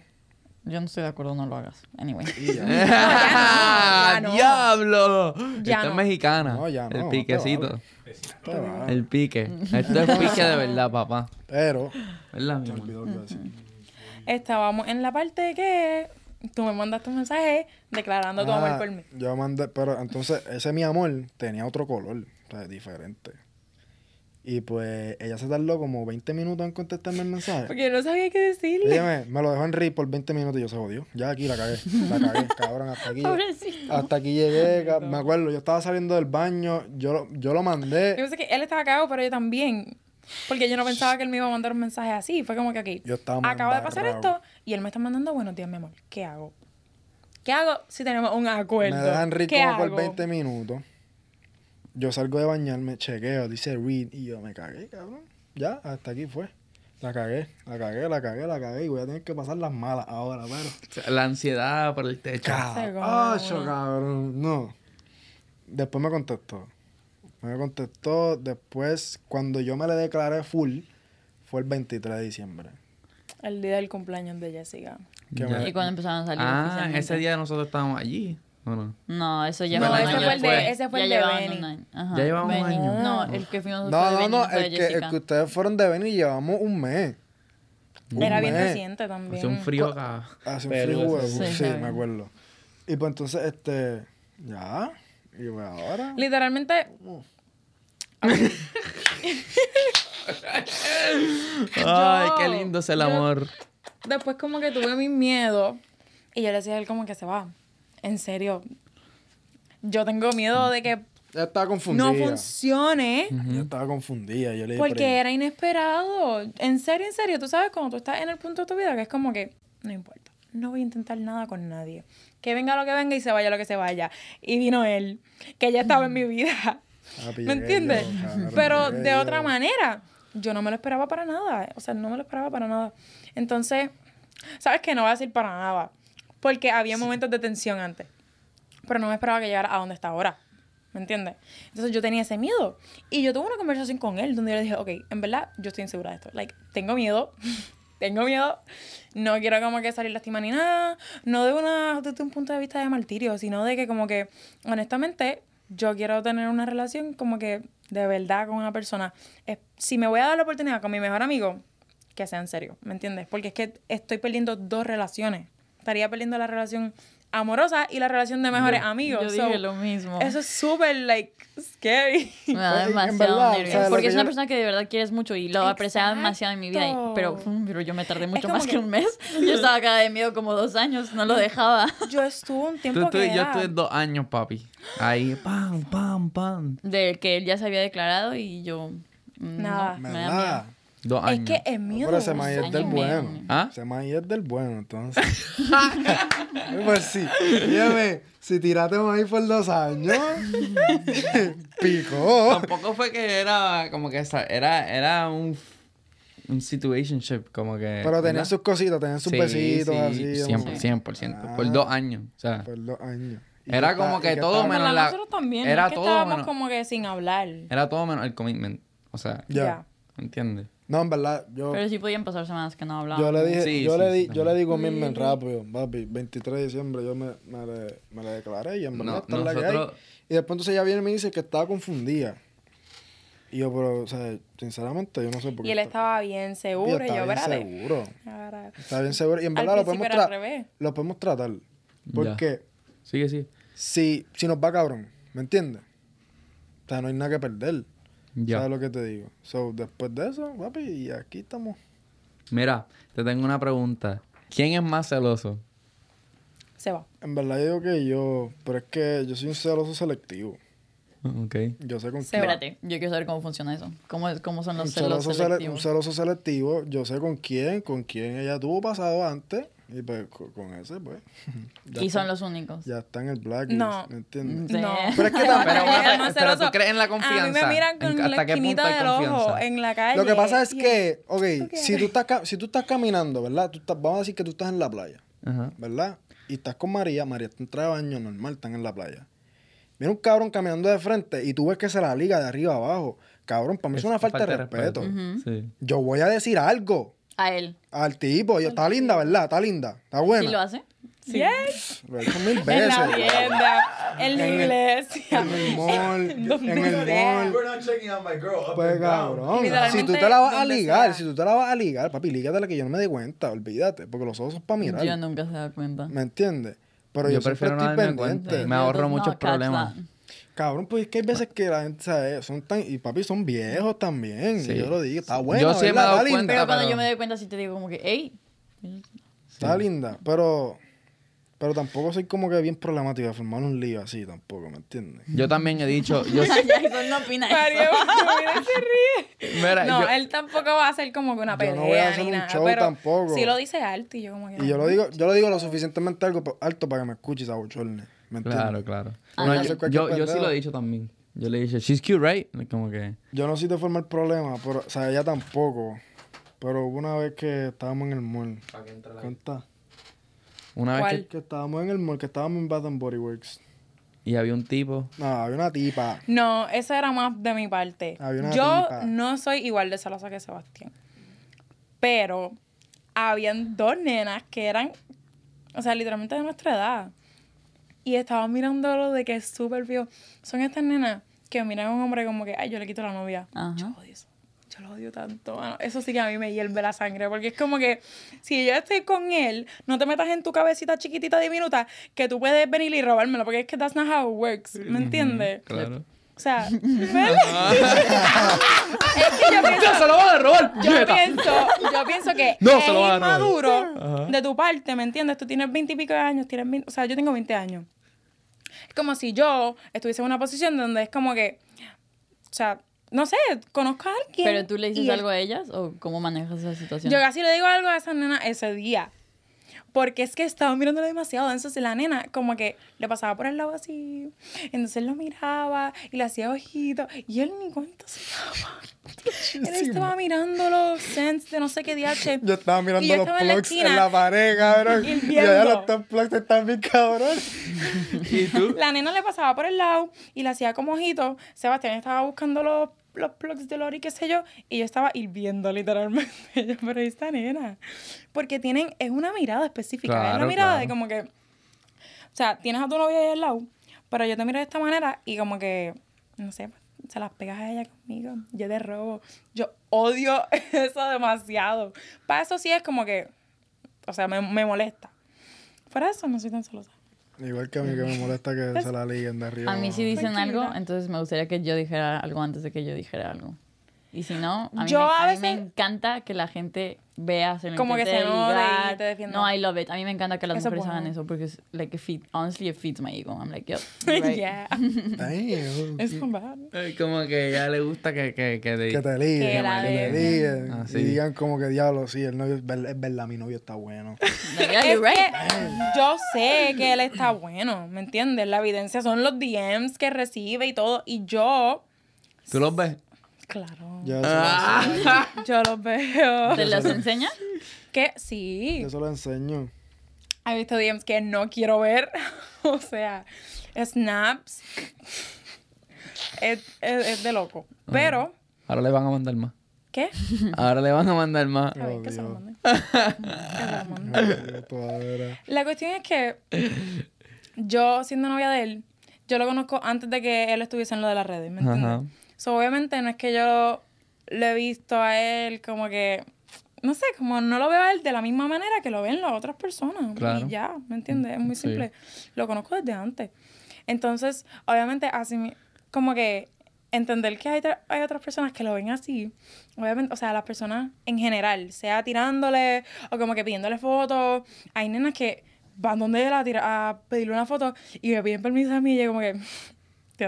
Yo no estoy de acuerdo, no lo hagas. Anyway. y ya. ya no. ¡Diablo! Ya Esta es mexicana. No, ya no, El piquecito. El pique. Esto es pique de verdad, papá. Pero. ¿Verdad, mi amor? Estábamos en la parte que tú me mandaste un mensaje declarando tu Ah, amor por mí. Yo mandé, pero entonces ese mi amor tenía otro color, o sea, diferente. Y pues ella se tardó como 20 minutos en contestarme el mensaje. Porque yo no sabía qué decirle. Dígame, me lo dejó en read por 20 minutos y yo se jodió. Ya aquí la cagué. La cagué, cabrón, hasta aquí. Pobrecito. Hasta aquí llegué, me acuerdo, yo estaba saliendo del baño, yo, lo- yo lo Yo mandé. pensé que él estaba cagado, pero yo también. Porque yo no pensaba que él me iba a mandar un mensaje así. Fue como que aquí. Yo estaba Acaba de pasar esto y él me está mandando buenos días, mi amor. ¿Qué hago? ¿Qué hago si tenemos un acuerdo? Me dejan ¿Qué como hago? por 20 minutos. Yo salgo de bañarme, chequeo, dice read y yo me cagué, cabrón. Ya, hasta aquí fue. La cagué, la cagué, la cagué, la cagué y voy a tener que pasar las malas ahora, pero. La ansiedad por el techo. Cabrón, cabrón, no. Después me contestó. Me contestó después, cuando yo me le declaré full, fue el 23 de diciembre. El día del cumpleaños de Jessica. Ya. me- Y cuando empezaron a salir Ah, ese día nosotros estábamos allí. ¿O no? No, eso ya No, fue un ese fue el de- ese fue ya el de Benny. un. Ajá. Ya llevaban un Benny. año. No, el que fuimos No, no, Benny, no, el que, el que ustedes fueron de venir llevamos un mes. Un Era bien reciente también. Hace un frío acá. Hace un frío huevo, Sí, sí, me acuerdo. Y pues entonces, este, ya, y pues ahora. Literalmente, Ay, Yo- qué lindo es el yo- amor. después como que tuve mi miedo y yo le decía a él como que se va. En serio. Yo tengo miedo de que Ya estaba confundida. no funcione Ya estaba confundida. Yo le porque era inesperado. En serio, en serio. Tú sabes cuando tú estás en el punto de tu vida que es como que no importa. no voy a intentar nada con nadie. Que venga lo que venga y se vaya lo que se vaya. Y vino él, que ya estaba en mi vida. Papi, ¿Me llegué entiendes? Pero de otra manera, yo no me lo esperaba para nada. O sea, no me lo esperaba para nada. Entonces, ¿sabes qué? No voy a decir para nada. Porque había momentos de tensión antes. Pero no me esperaba que llegara a donde está ahora. ¿Me entiendes? Entonces yo tenía ese miedo. Y yo tuve una conversación con él donde yo le dije, ok, en verdad yo estoy insegura de esto. Like, tengo miedo. tengo miedo. No quiero como que salir lastimada ni nada. No de una, desde un punto de vista de martirio, sino de que como que, honestamente, yo quiero tener una relación como que de verdad con una persona. Si me voy a dar la oportunidad con mi mejor amigo, que sea en serio, ¿me entiendes? Porque es que estoy perdiendo dos relaciones. Estaría perdiendo la relación amorosa y la relación de mejores amigos. Yo So, dije lo mismo. Eso es súper, like, scary. Me da En demasiado verdad, o sea, Porque que es una yo- persona que de verdad quieres mucho y lo apreciaba demasiado en mi vida. y- pero, mm, pero yo me tardé mucho más que... que- un mes. Yo estaba acá de miedo como dos años, no lo dejaba. Yo estuve un tiempo Tú, tú- que yo era- estuve dos años, papi. Ahí, pam, pam, pam. De que él ya se había declarado y yo. mm, Nada. No, me da miedo. Dos Es años. que es miedo. Pero ese maíz es del bueno. ¿Ah? Ese maíz es del bueno, entonces. pues sí. Dígame, si tiraste maíz por dos años, picó. Tampoco fue que era como que esa, era, era un, un situationship, como que. Pero tenían ¿verdad? sus cositas, tenían sus Sí, besitos sí, así. 100%, como- 100%, por Ah. dos años. O sea, Por dos años. ¿Y Era como está- que todo está- menos la- nosotros también. era es que todo estábamos menos- como que sin hablar. era todo menos el commitment. O sea, Ya. Ya. ¿entiendes? No, en verdad, yo, Pero sí podían pasar semanas que no hablábamos. yo le dije, Sí, yo sí, le sí, di, yo le digo mismo rápido, papi, 23 de diciembre yo me, me, le, me le declaré y en verdad No, esta es la que hay. Y después entonces ella viene y me dice que estaba confundida. Y yo, pero, o sea, sinceramente, yo no sé por qué. Y él está- estaba bien seguro. Y estaba yo, bien espérate. seguro. Ahora- Está bien seguro. Y en verdad lo podemos, tra- revés. lo podemos tratar. Porque Sigue, sí. si, si nos va cabrón, ¿me entiendes? O sea, no hay nada que perder. Ya. ¿Sabes lo que te digo? So, después de eso, papi, y aquí estamos. Mira, te tengo una pregunta. ¿Quién es más celoso? Se va. En verdad yo digo que yo, pero es que yo soy un celoso selectivo. Ok. Yo sé con quién. Espérate, yo quiero saber cómo funciona eso. ¿Cómo, es- cómo son Un los celos celoso, sele- un selectivos? celoso selectivo, yo sé con quién, con quién ella tuvo pasado antes. Y pues co- con, ese, pues. ya Y está- son los únicos. Ya está en el blacklist, No. ¿me entiendes? Sí. No. Pero es que Te tam- van a Pero creer una- más pero tú crees en la A mí me confianza. miran con ¿En- la hasta qué punto esquinita hay del ojo confianza? en la calle. Lo que pasa es que, ok, ¿Tú si tú, estás, si tú estás caminando, ¿verdad? Tú estás, vamos a decir que tú estás en la playa, Ajá. ¿verdad? Y estás con María, María está en traje de baño normal, están en la playa. Viene un cabrón caminando de frente y tú ves que se la liga de arriba abajo. Cabrón, para mí es una falta, de respeto. Sí. Yo voy a decir algo A él. al tipo. Yo, está linda, ¿verdad? Está linda. Está buena. ¿Sí lo hace? Yes. Lo he hecho mil En veces. la tienda, en la En el- iglesia. En el mall. En el mall. We're not checking out my girl. Up Pues cabrón, si tú te la vas a ligar, sea. si tú te la vas a ligar, papi, lígatela que yo no me dé cuenta, olvídate, porque los ojos son para mirar, Yo nunca se da cuenta. ¿me entiendes? Pero Yo yo, siempre prefiero no estoy pendiente. Me ahorro muchos problemas. that. Cabrón, pues es que hay veces que la gente, ¿sabes? Son tan, y papi, son viejos también, Sí. y yo lo digo, está buena, Yo sí me dado cuenta, Pero cuando yo me doy cuenta, sí te digo como que, hey, está linda, pero, pero tampoco soy como que bien problemático de formar un lío así, tampoco, ¿me entiendes? Yo también he dicho, yo, Jackson no opina Mario, eso. mira, se ríe. mira, No, yo- él tampoco va a hacer como que una Yo pelea no voy a hacer ni un nada, show pero tampoco. Sí lo dice alto y yo como que... Y yo lo digo, yo lo digo lo suficientemente alto, alto para que me escuches a bochorne, ¿me entiendes? claro, claro. No, No, yo yo, sé sí lo he dicho también. Yo le dicho, she's cute, right? Como que, Yo no soy de formar problemas, pero, o sea, ella tampoco. Pero hubo una vez que estábamos en el mall. Cuenta. una vez que... Que estábamos en el mall, que estábamos en Bath and Body Works. Y había un tipo... No, había una tipa. No, eso era más de mi parte. Había una Yo tipa. no soy igual de celosa que Sebastián. Pero habían dos nenas que eran, o sea, literalmente de nuestra edad. Y estaban mirándolo de que es súper. Son estas nenas que miran a un hombre como que, ay, yo le quito la novia. Ajá. Yo odio eso. Yo lo odio tanto, mano. Eso sí que a mí me hierve la sangre. Porque es como que si yo estoy con él, no te metas en tu cabecita chiquitita diminuta que tú puedes venir y robármelo. Porque es que that's not how it works. ¿Me entiendes? Claro. O sea, ¿verdad? es que yo pienso, ¡Se lo van a robar! Yo pienso, yo pienso que No, es inmaduro de tu parte, ¿me entiendes? Tú tienes 20 y pico de años, tienes 20 o sea, yo tengo 20 años. Es como si yo estuviese en una posición donde es como que, o sea, no sé, conozco a alguien. ¿Pero tú le dices él- algo a ellas o cómo manejas esa situación? Yo casi le digo algo a esa nena ese día. Porque es que estaba mirándolo demasiado. Entonces la nena como que le pasaba por el lado así. Entonces él lo miraba y le hacía ojitos. Y él ni cuenta se daba. Él estaba mirando los sens de no sé qué DH. Yo estaba mirando Y yo los estaba en la plugs en la pared, cabrón. y Y allá los top plugs están bien cabrón. ¿Y tú? La nena le pasaba por el lado y le hacía como ojitos. Sebastián estaba buscando los, los plugs de Lori, qué sé yo, y yo estaba hirviendo literalmente. Yo, pero esta nena. Porque tienen, es una mirada específica. es la mirada de como que. O sea, tienes a tu novia ahí al lado, pero yo te miro de esta manera y como que, no sé, se las pegas a ella conmigo. Yo te robo. Yo odio eso demasiado. Para eso sí es como que. O sea, me, me molesta. Fuera de eso, no soy tan celosa. Igual que a mí que me molesta que se la liguen de arriba. A mí si dicen Tranquila. algo, entonces me gustaría que yo dijera algo antes de que yo dijera algo. Y si no, a mí, Yo me, a a mí me encanta que la gente vea, se lo Como que se y ligar. te defienda. No, I love it. A mí me encanta que las Eso es mujeres hagan bueno. eso porque es, like, it feed, honestly, it feeds my ego. I'm like, yo, right. yeah. Damn. Bad. Ay, Como que ya le gusta que, que, que te- Que te liguen, Que la que te liguen. Ah, Y sí. digan como que diablo, sí, el novio es ver- es verdad, mi novio está bueno. Yeah, you're right. yo sé que él está bueno, ¿me entiendes? La evidencia son los DMs que recibe y todo. Y yo, ¿Tú los ves? Claro, Yo eso, Ah. yo los veo. ¿Te los enseña? Que sí, yo se lo enseño. he visto DMs que no quiero ver. o sea, snaps. Es, es- es de loco. Pero, Ahora le van a mandar más. ¿qué? Ahora le van a mandar más. A ver, que se lo manden. La cuestión es que yo, siendo novia de él, yo lo conozco antes de que él estuviese en lo de las redes, ¿me entiendes? Ajá. So, obviamente no es que yo lo he visto a él como que, no sé, como no lo veo a él de la misma manera que lo ven las otras personas. Claro. Y ya, ¿me entiendes? Es muy Sí. simple. Lo conozco desde antes. Entonces, obviamente, así, como que entender que hay, hay otras personas que lo ven así, obviamente, o sea, las personas en general, sea tirándole o como que pidiéndole fotos, hay nenas que van donde él a, tira- a pedirle una foto y me piden permiso a mí y yo como que,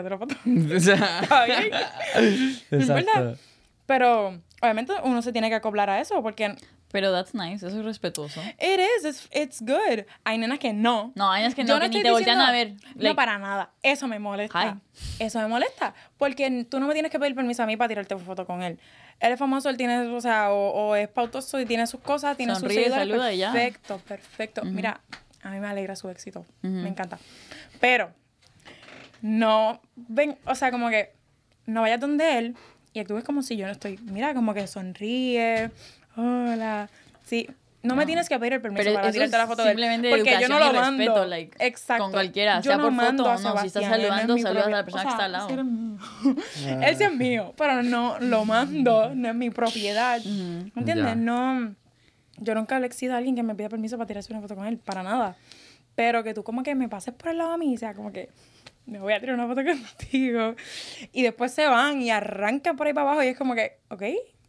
te otra foto. O sea, Está bien. Es verdad. Exacto. Pero obviamente uno se tiene que acoplar a eso porque Pero that's nice, eso es respetuoso. it is, it's, it's good. Hay nenas que no. No, hay unas que Yo no, que ni te voltean a ver. diciendo- Like, no, para nada. Eso me molesta. Eso me molesta. Porque tú no me tienes que pedir permiso a mí para tirarte foto con él. Él es famoso, él tiene, o sea, o, o es pautoso y tiene sus cosas, tiene Sonríe, sus seguidores. saluda y ya. Perfecto, perfecto. Mira, a mí me alegra su éxito. Me encanta. Pero, no, ven, o sea, como que no vayas donde él y actúes como si yo no estoy. Mira, como que sonríe. Hola. Sí. No, me tienes que pedir el permiso Pero para tirarte la foto de él. simplemente Porque yo no lo mando. respeto, like, Exacto. con cualquiera, Yo sea no por foto o a no, si estás no es saludando, mi saludas a la persona que o está sea, al lado. ese eres mío. Él sí es mío, pero no lo mando, no es mi propiedad. ¿Me entiendes? No, yo nunca le exijo a alguien que me pida permiso para tirarse una foto con él, para nada. Pero que tú como que me pases por el lado a mí, o sea, como que me voy a tirar una foto contigo. Y después se van y arrancan por ahí para abajo y es como que, ok,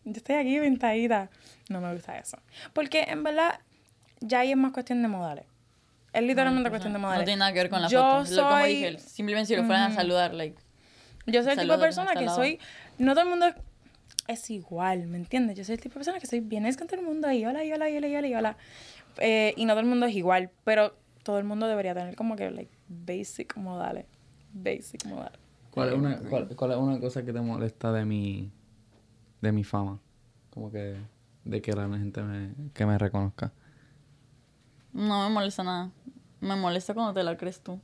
yo estoy aquí ventadita. No me gusta eso. Porque en verdad ya ahí es más cuestión de modales. Es literalmente cuestión de modales. No tiene nada que ver con la Yo foto. Lo- Como soy- dije, simplemente si lo fueran a saludar, like, Yo soy el tipo de persona que soy. No todo el mundo es igual, ¿me entiendes? Yo soy el tipo de persona que soy bien es con todo el mundo y hola, y hola, y hola, y hola, y hola. Eh, y no todo el mundo es igual, pero todo el mundo debería tener como que, like, basic modales. Basic modales. ¿Cuál es, una, cuál, cuál es una cosa que te molesta de mi, de mi fama? Como que, de que la gente me, que me reconozca. no me molesta nada. Me molesta cuando te la crees tú.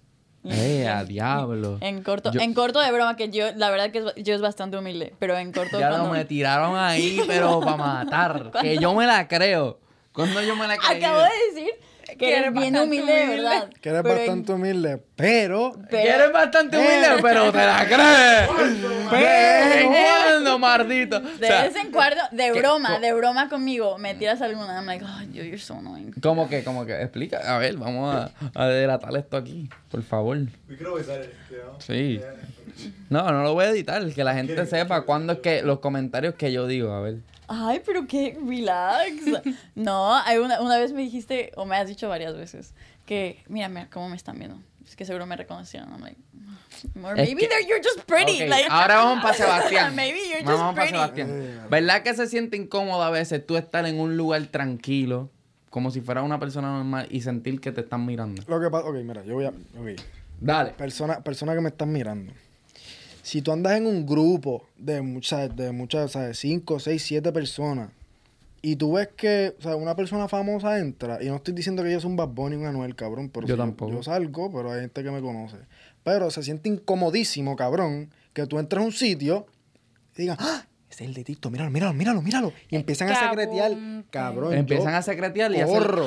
¡Eh, a diablo! En corto, Yo- en corto de broma, que yo, la verdad que es- yo es bastante humilde, pero en corto Ya cuando... me tiraron ahí, pero para matar. Que yo me la creo. Cuando yo me la creo. Acabo de decir que eres bien bastante humilde de humilde. verdad. Que eres pero en- bastante humilde, pero... pero- Que eres bastante humilde, pero te la crees. En cuando, mardito. O De sea, vez en cuando, de broma, de broma conmigo, me tiras alguna. I'm like, oh, you're so annoying. como que, como que, explica. A ver, vamos a, a delatar esto aquí, por favor. Sí. No, no lo voy a editar, que la gente sepa cuándo es que los comentarios que yo digo, a ver. Ay, pero qué, relax. No, hay una, una vez me dijiste, o me has dicho varias veces, que, mira, mira, cómo me están viendo. Es que seguro me reconocieron. I'm like, or Es maybe que- they're, you're just pretty. Ok, like- ahora vamos para Sebastián. maybe you're Vamos just para pretty. Sebastián. ¿Verdad que se siente incómodo a veces tú estar en un lugar tranquilo como si fuera una persona normal y sentir que te están mirando. Lo que pasa, ok, mira, yo voy a. ok. Dale. Persona, persona que me están mirando. Si tú andas en un grupo de muchas, de muchas, ¿sabes? Cinco, seis, siete personas. Y tú ves que, o sea, una persona famosa entra. Y no estoy diciendo que yo soy un Bad Bunny, un Anuel, cabrón. Pero Yo si tampoco. Yo salgo, pero hay gente que me conoce. Pero se siente incomodísimo, cabrón, que tú entres a un sitio y digas, ¡ah! Ese es el de Tito, míralo, míralo, míralo, míralo. Y empiezan a secretear. Cabrón. Empiezan yo a secretear y hacer- corro.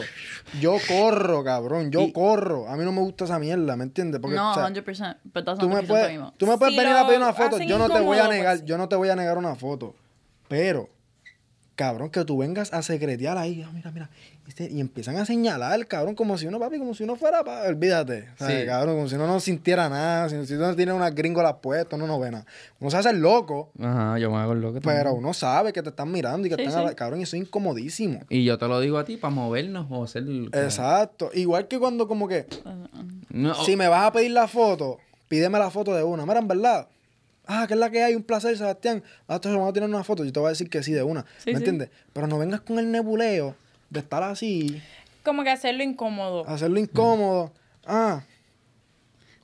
Yo corro, cabrón. Yo Y- corro. A mí no me gusta esa mierda, ¿me entiendes? Porque, no, o sea, 100%. But that's tú not me puedes, mismo. tú me puedes Si venir a pedir una foto. Yo no te voy a negar, pues. yo no te voy a negar una foto. Pero, cabrón, que tú vengas a secretear ahí, ah, mira, mira, este, y empiezan a señalar, cabrón, como si uno, papi, como si uno fuera, pa- olvídate, ¿sabes, Sí. cabrón, como si uno no sintiera nada, si, si uno tiene una gringola puesta, uno no ve nada. Uno se hace el loco, Ajá, yo me hago loco. pero también. uno sabe que te están mirando y que Sí, están, sí. a- cabrón, y eso es incomodísimo. Y yo te lo digo a ti para movernos o hacer. Exacto. Igual que cuando como que, No, si me vas a pedir la foto, pídeme la foto de una. Mira, en verdad. Ah, que es la que hay, un placer, Sebastián. Ah, entonces vamos a tirar una foto. Yo te voy a decir que sí de una. Sí, ¿Me sí. entiendes? Pero no vengas con el nebuleo de estar así, Como que hacerlo incómodo. hacerlo incómodo. Ah.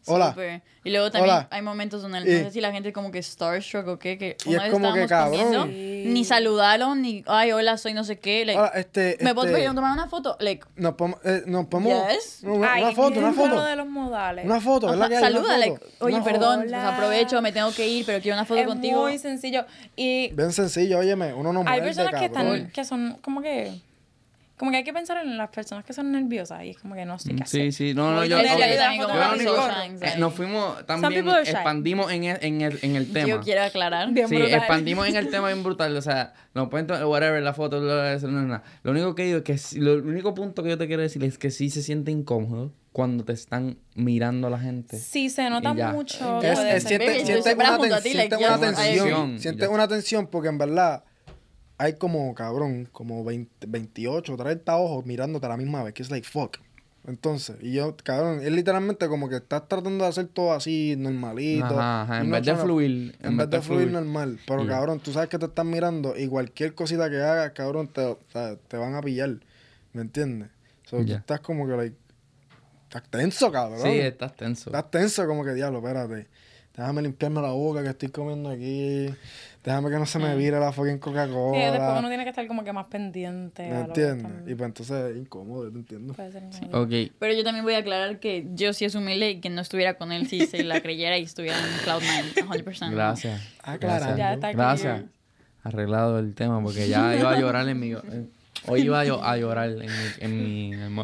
Hola. Y luego también Hola. hay momentos donde Y- no sé si la gente como que starstruck o qué, que Y una es vez como que, estábamos cabrón. comiendo, ni saludaron, ni, ay, hola, soy no sé qué. Like, Hola, este. ¿Me puedo este, pedir tomar una foto? Like, Nos podemos. eh, nos podemos Yes. una, una foto, una foto. de los modales. Una foto, ajá, ¿verdad que hay? Saluda, like, oye, Una perdón, pues aprovecho, me tengo que ir, pero quiero una foto es contigo. muy sencillo. Y. Bien sencillo, óyeme. Uno no hay muerde, personas que cabrón. están, que son como que, como que hay que pensar en las personas que son nerviosas y es como que no sé qué hacer. Sí, sí, no, no, yo. eh, nos fuimos también, expandimos en el, en el, en el tema. Yo quiero aclarar. Bien Sí, brutal. expandimos en el tema bien brutal. O sea, no pueden to- whatever, la foto, bla, bla, eso no nada. Lo único que digo es que lo único punto que yo te quiero decir es que sí se siente incómodo cuando te están mirando la gente. Sí, se nota Y ya. mucho. Es, es, siente, una, a ten- siente una tensión. agree. Siente Ya. una tensión porque en verdad hay como, cabrón, como 20, 28, 30 ojos mirándote a la misma vez. Que es like, fuck. Entonces, y yo, cabrón, es literalmente como que estás tratando de hacer todo así, normalito. Ajá, en vez de fluir. En vez de fluir normal. Pero, cabrón, tú sabes que te están mirando y cualquier cosita que hagas, cabrón, te, te van a pillar. ¿Me entiendes? So, tú Ya. estás como que, like, estás tenso, cabrón. Sí, estás tenso. Estás tenso como que, diablo, espérate. Déjame limpiarme la boca que estoy comiendo aquí. Déjame que no se me vire la fucking Sí, después uno Coca-Cola. tiene que estar como que más pendiente. ¿Me entiendes? Y pues entonces es incómodo, ¿te entiendo? puede ser incómodo. Ok. Pero yo también voy a aclarar que yo sí es humilde y que no estuviera con él si se la creyera y estuviera en Cloud9, 100%. Gracias. Aclarando. Ya está Gracias. Arreglado el tema porque ya iba a llorar en mi... Hoy iba yo a llorar en mi... En mi en mi-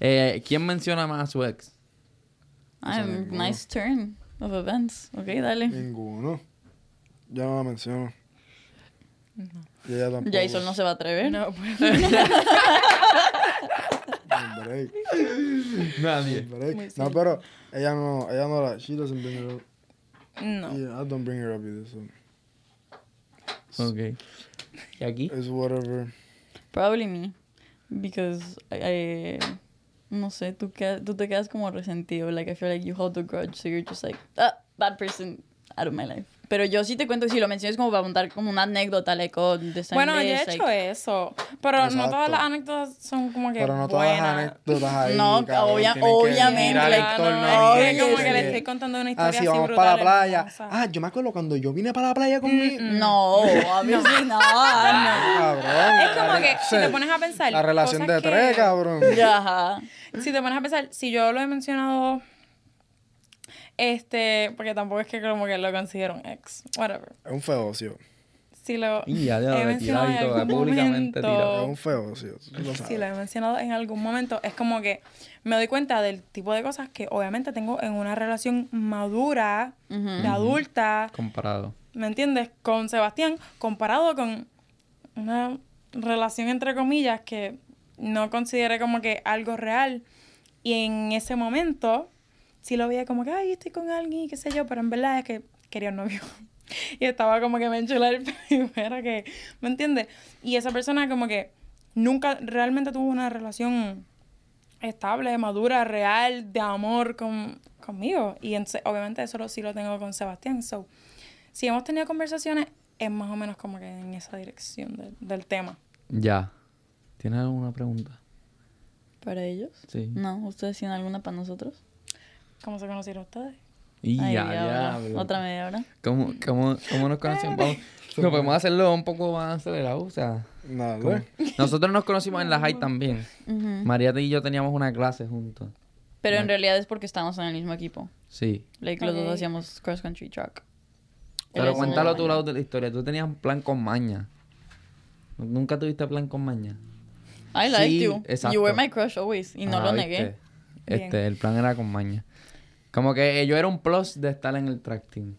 Eh, ¿Quién menciona más a su ex? Ah, nice turn of events. Ok, dale. Ninguno. Yo no la menciono. Y ella tampoco. Jason no se va a atrever. No, pues. Nadie. No, pero ella no, ella no la, she doesn't bring it up. No. Yeah, I don't bring her up either, so Ok. ¿Y aquí? it's whatever. Probably me. Because, I, I- no sé, tú, quedas- tú te quedas como resentido. Like, I feel like you hold the grudge. So you're just like, ah, bad person out of my life. Pero yo sí te cuento, si lo mencionas como para contar como una anécdota, like, oh, Bueno, yo he hecho like- eso. Pero no todas las anécdotas son como que Pero no todas las buenas. anécdotas ahí. No, cabrón, obvia- tienen que obviamente, like, Ah, torno no, a es mí, que como sí. que le estoy contando una Ah, historia sí, así vamos brutal, para la playa. hermosa. Ah, yo me acuerdo cuando yo vine para la playa conmigo. No, obviously no, no. Cabrón. Es como que si Sí. te pones a pensar. La relación de tres, que- cabrón. Ajá. Si te pones a pensar, si yo lo he mencionado. Este, porque tampoco es que como que lo considero un ex. Whatever. Es un feocio. Si lo Y ya, ya, he mencionado en algún públicamente tirado. Es un feocio. lo Si sabes. lo he mencionado en algún momento, es como que me doy cuenta del tipo de cosas que obviamente tengo en una relación madura, de adulta, Comparado. ¿me entiendes? Con Sebastián, comparado con una relación entre comillas que no consideré como que algo real. Y en ese momento, sí lo veía como que, ay, estoy con alguien y qué sé yo, pero en verdad es que quería un novio. y estaba como que me enchulé el primero que, ¿me entiendes? Y esa persona como que nunca realmente tuvo una relación estable, madura, real, de amor con, conmigo. Y entonces, obviamente eso lo, sí lo tengo con Sebastián. So, si hemos tenido conversaciones, es más o menos como que en esa dirección del- del tema. Ya. ¿Tienes alguna pregunta? ¿Para ellos? Sí. No, ¿ustedes tienen alguna para nosotros? ¿Cómo se conocieron ustedes? Y ya, diablo. Otra media hora. ¿Cómo, cómo, cómo nos conocimos? Vamos, no, podemos hacerlo un poco más acelerado, o sea... Nada. ¿cómo? Nosotros nos conocimos en la high también. Ujú. María y yo teníamos una clase juntos. Pero en realidad es porque estábamos en el mismo equipo. Sí. Like, los dos hacíamos cross country track. Pero cuéntalo tu lado de la historia. Tú tenías un plan con maña. ¿Nunca tuviste plan con maña? I liked Sí, you. exacto. You were my crush always. Y no Ah, lo ¿viste? Bien. Este, el plan era con maña. Como que yo era un plus de estar en el track team.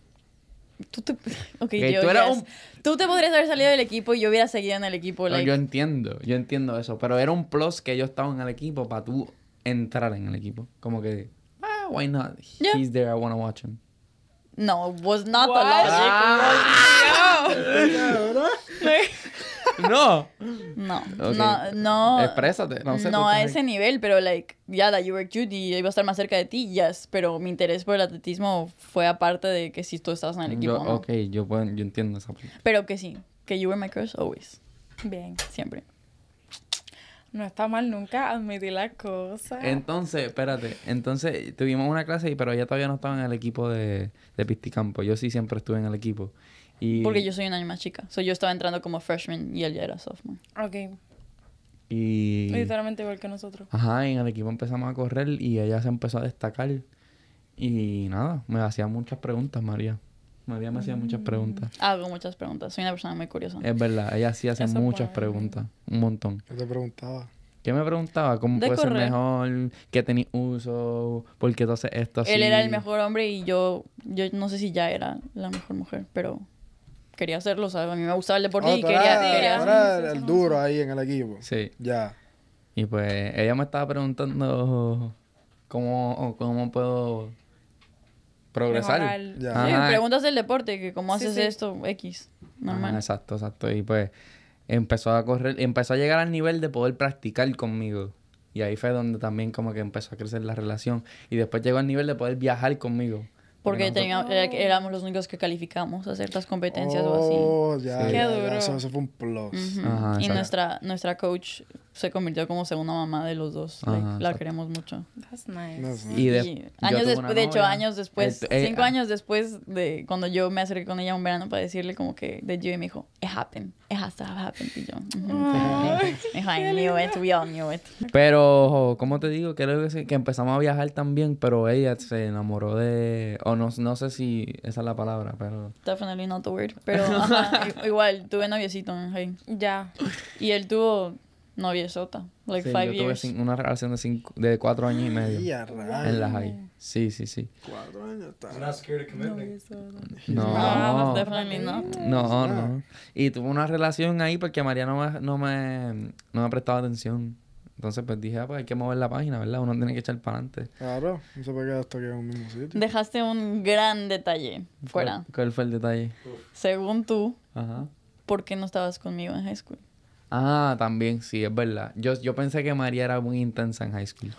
Tú te... Ok, Que yo, tú eras yes. un- Tú te podrías haber salido del equipo y yo hubiera seguido en el equipo. No, Like, yo entiendo, yo entiendo eso. Pero era un plus que yo estaba en el equipo para tú entrar en el equipo. Como que, ah, why not? Yeah. He's there, I wanna watch him. No, was not the What? Ah. logic. no. No, no, no. Exprésate, no sé, tú No a ese ahí. nivel, pero like, ya, that you were cute y iba a estar más cerca de ti, yes. Pero mi interés por el atletismo fue aparte de que si tú estabas en el equipo. Yo, ¿no? Ok, yo, puedo- yo entiendo esa parte. Pero que sí, que you were my crush always. Bien. Siempre. No está mal nunca admitir las cosas. Entonces, espérate. Entonces, tuvimos una clase, y- pero ella todavía no estaba en el equipo de, de Pisticampo. Yo sí siempre estuve en el equipo. Y, Porque yo soy un año más chica. So yo estaba entrando como freshman y él ya era sophomore. Ok. Y... Literalmente igual que nosotros. Ajá, y en el equipo empezamos a correr y ella se empezó a destacar. Y nada, me hacía muchas preguntas, María. María me hacía muchas Mm. preguntas. Hago muchas preguntas. Soy una persona muy curiosa. Es verdad, ella sí hace Eso es muchas bueno. preguntas. Un montón. ¿Qué te preguntaba? ¿Qué me preguntaba? ¿Cómo De puede ser correr. mejor? ¿Qué tenéis uso? ¿Por qué tú haces esto así? Él era el mejor hombre y yo, yo no sé si ya era la mejor mujer, pero quería hacerlo, ¿sabes? A mí me gustaba el deporte Oh, y quería... eras- quería- el duro ahí en el equipo. Sí. Ya. Y pues ella me estaba preguntando cómo, cómo puedo progresar. Sí, preguntas del deporte, que cómo Sí, haces sí. esto, X, normal. Ajá, exacto, exacto. Y pues empezó a correr, empezó a llegar al nivel de poder practicar conmigo. Y ahí fue donde también como que empezó a crecer la relación. Y después llegó al nivel de poder viajar conmigo. Porque teníamos- era- éramos los únicos que calificamos a ciertas competencias o así. Oh, ya, Sí. ya, Qué ya, duro. Eso, eso fue un plus. Ujú. Ajá, y nuestra, nuestra coach se convirtió como segunda mamá de los dos. Ajá, Like, la queremos mucho. That's nice. Y de- Y años después, de hecho, años después, Eh, eh, cinco ah. años después de cuando yo me acerqué con ella un verano para decirle como que de Gio y me dijo, it happened, it has to have happened. Y yo, me dijo, I knew it, we all knew it. Pero, ¿cómo te digo? Creo que, sí, que empezamos a viajar también, pero ella se enamoró de... O no, no sé si esa es la palabra, pero... Definitely not the word. Pero ajá, igual, tuve noviecito en high. Ya. Y él tuvo noviezota, like Sí, five yo tuve years. cin- una relación de, cinco, de cuatro años y medio. Y a rayos. En la high. Sí, sí, sí. Cuatro años está. Not scared commitment. No, Ah, definitely not. no, no. Y tuve una relación ahí porque María no me, no me, no me prestaba atención. Entonces, pues dije, ah, pues hay que mover la página, ¿verdad? Uno tiene que echar para adelante. Claro, no se puede quedar hasta aquí en un mismo sitio. Dejaste un gran detalle fuera. ¿Cuál, cuál fue el detalle? Según tú, Ajá. ¿por qué no estabas conmigo en high school? Ah, también, sí, es verdad. Yo, yo pensé que María era muy intensa en high school.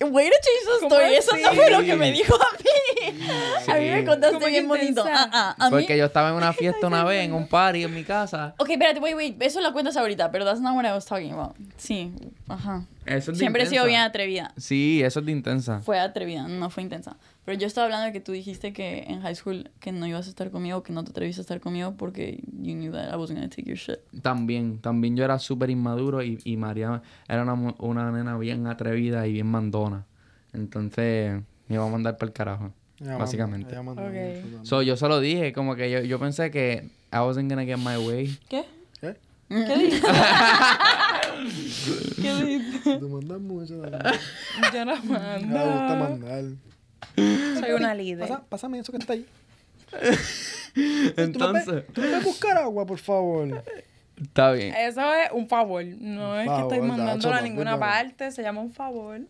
Way to change the ¿Cómo story. Eso no fue lo que me dijo a mí. A mí me contaste ¿Cómo que bien bonito. intensa? Ah, ah, a mí. Porque yo estaba en una fiesta una vez, en un party en mi casa. Ok, espérate, wait, wait. Eso lo cuentas ahorita, pero that's not what I was talking about. Sí, ajá. Eso es de Siempre he sido intensa. bien atrevida. Sí, eso es de intensa. Fue atrevida, no fue intensa. Pero yo estaba hablando de que tú dijiste que en high school que no ibas a estar conmigo, que no te atreviste a estar conmigo porque you knew that I was gonna take your shit. También, también yo era súper inmaduro y, y María era una, una nena bien atrevida y bien mandona. Entonces, me iba a mandar para el carajo, Ella básicamente. ella manda Ok. mucho también. So, yo solo dije, como que yo, yo pensé que I wasn't gonna get my way. ¿Qué? ¿Qué? ¿Qué dijiste? ¿Qué dijiste? Tú mandas mucho. Yo no Me mando. gusta mandar. Soy una líder. Pasa- pásame eso que está ahí. ¿Tú me, Entonces, ¿Tú me puedes buscar agua, por favor? está bien. Eso es un favor. No es que Favor, estoy Dacho, mandándola a ninguna pero- parte. Se llama un favor.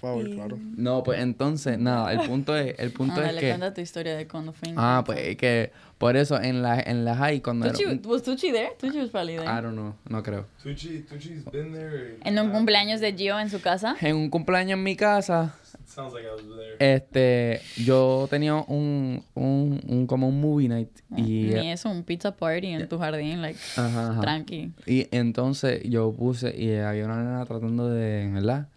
Por favor, claro. No, pues entonces, nada, el punto es, el punto Ándale, es que... cuenta tu historia de cuando fue Ah, pues que por eso en la, en la high cuando era... Tucci, un- was Tucci there? Tucci was probably there. I don't know, no creo. Tucci, Tucci's been there. En un cumpleaños de Gio en su casa. En un cumpleaños en mi casa, Sounds like I was there. Este, yo tenía un, un, un como un movie night y... Ni eso, un pizza party en tu jardín, like, Ajá, ajá. tranqui. Y entonces yo puse, y había una nena tratando de, ¿verdad?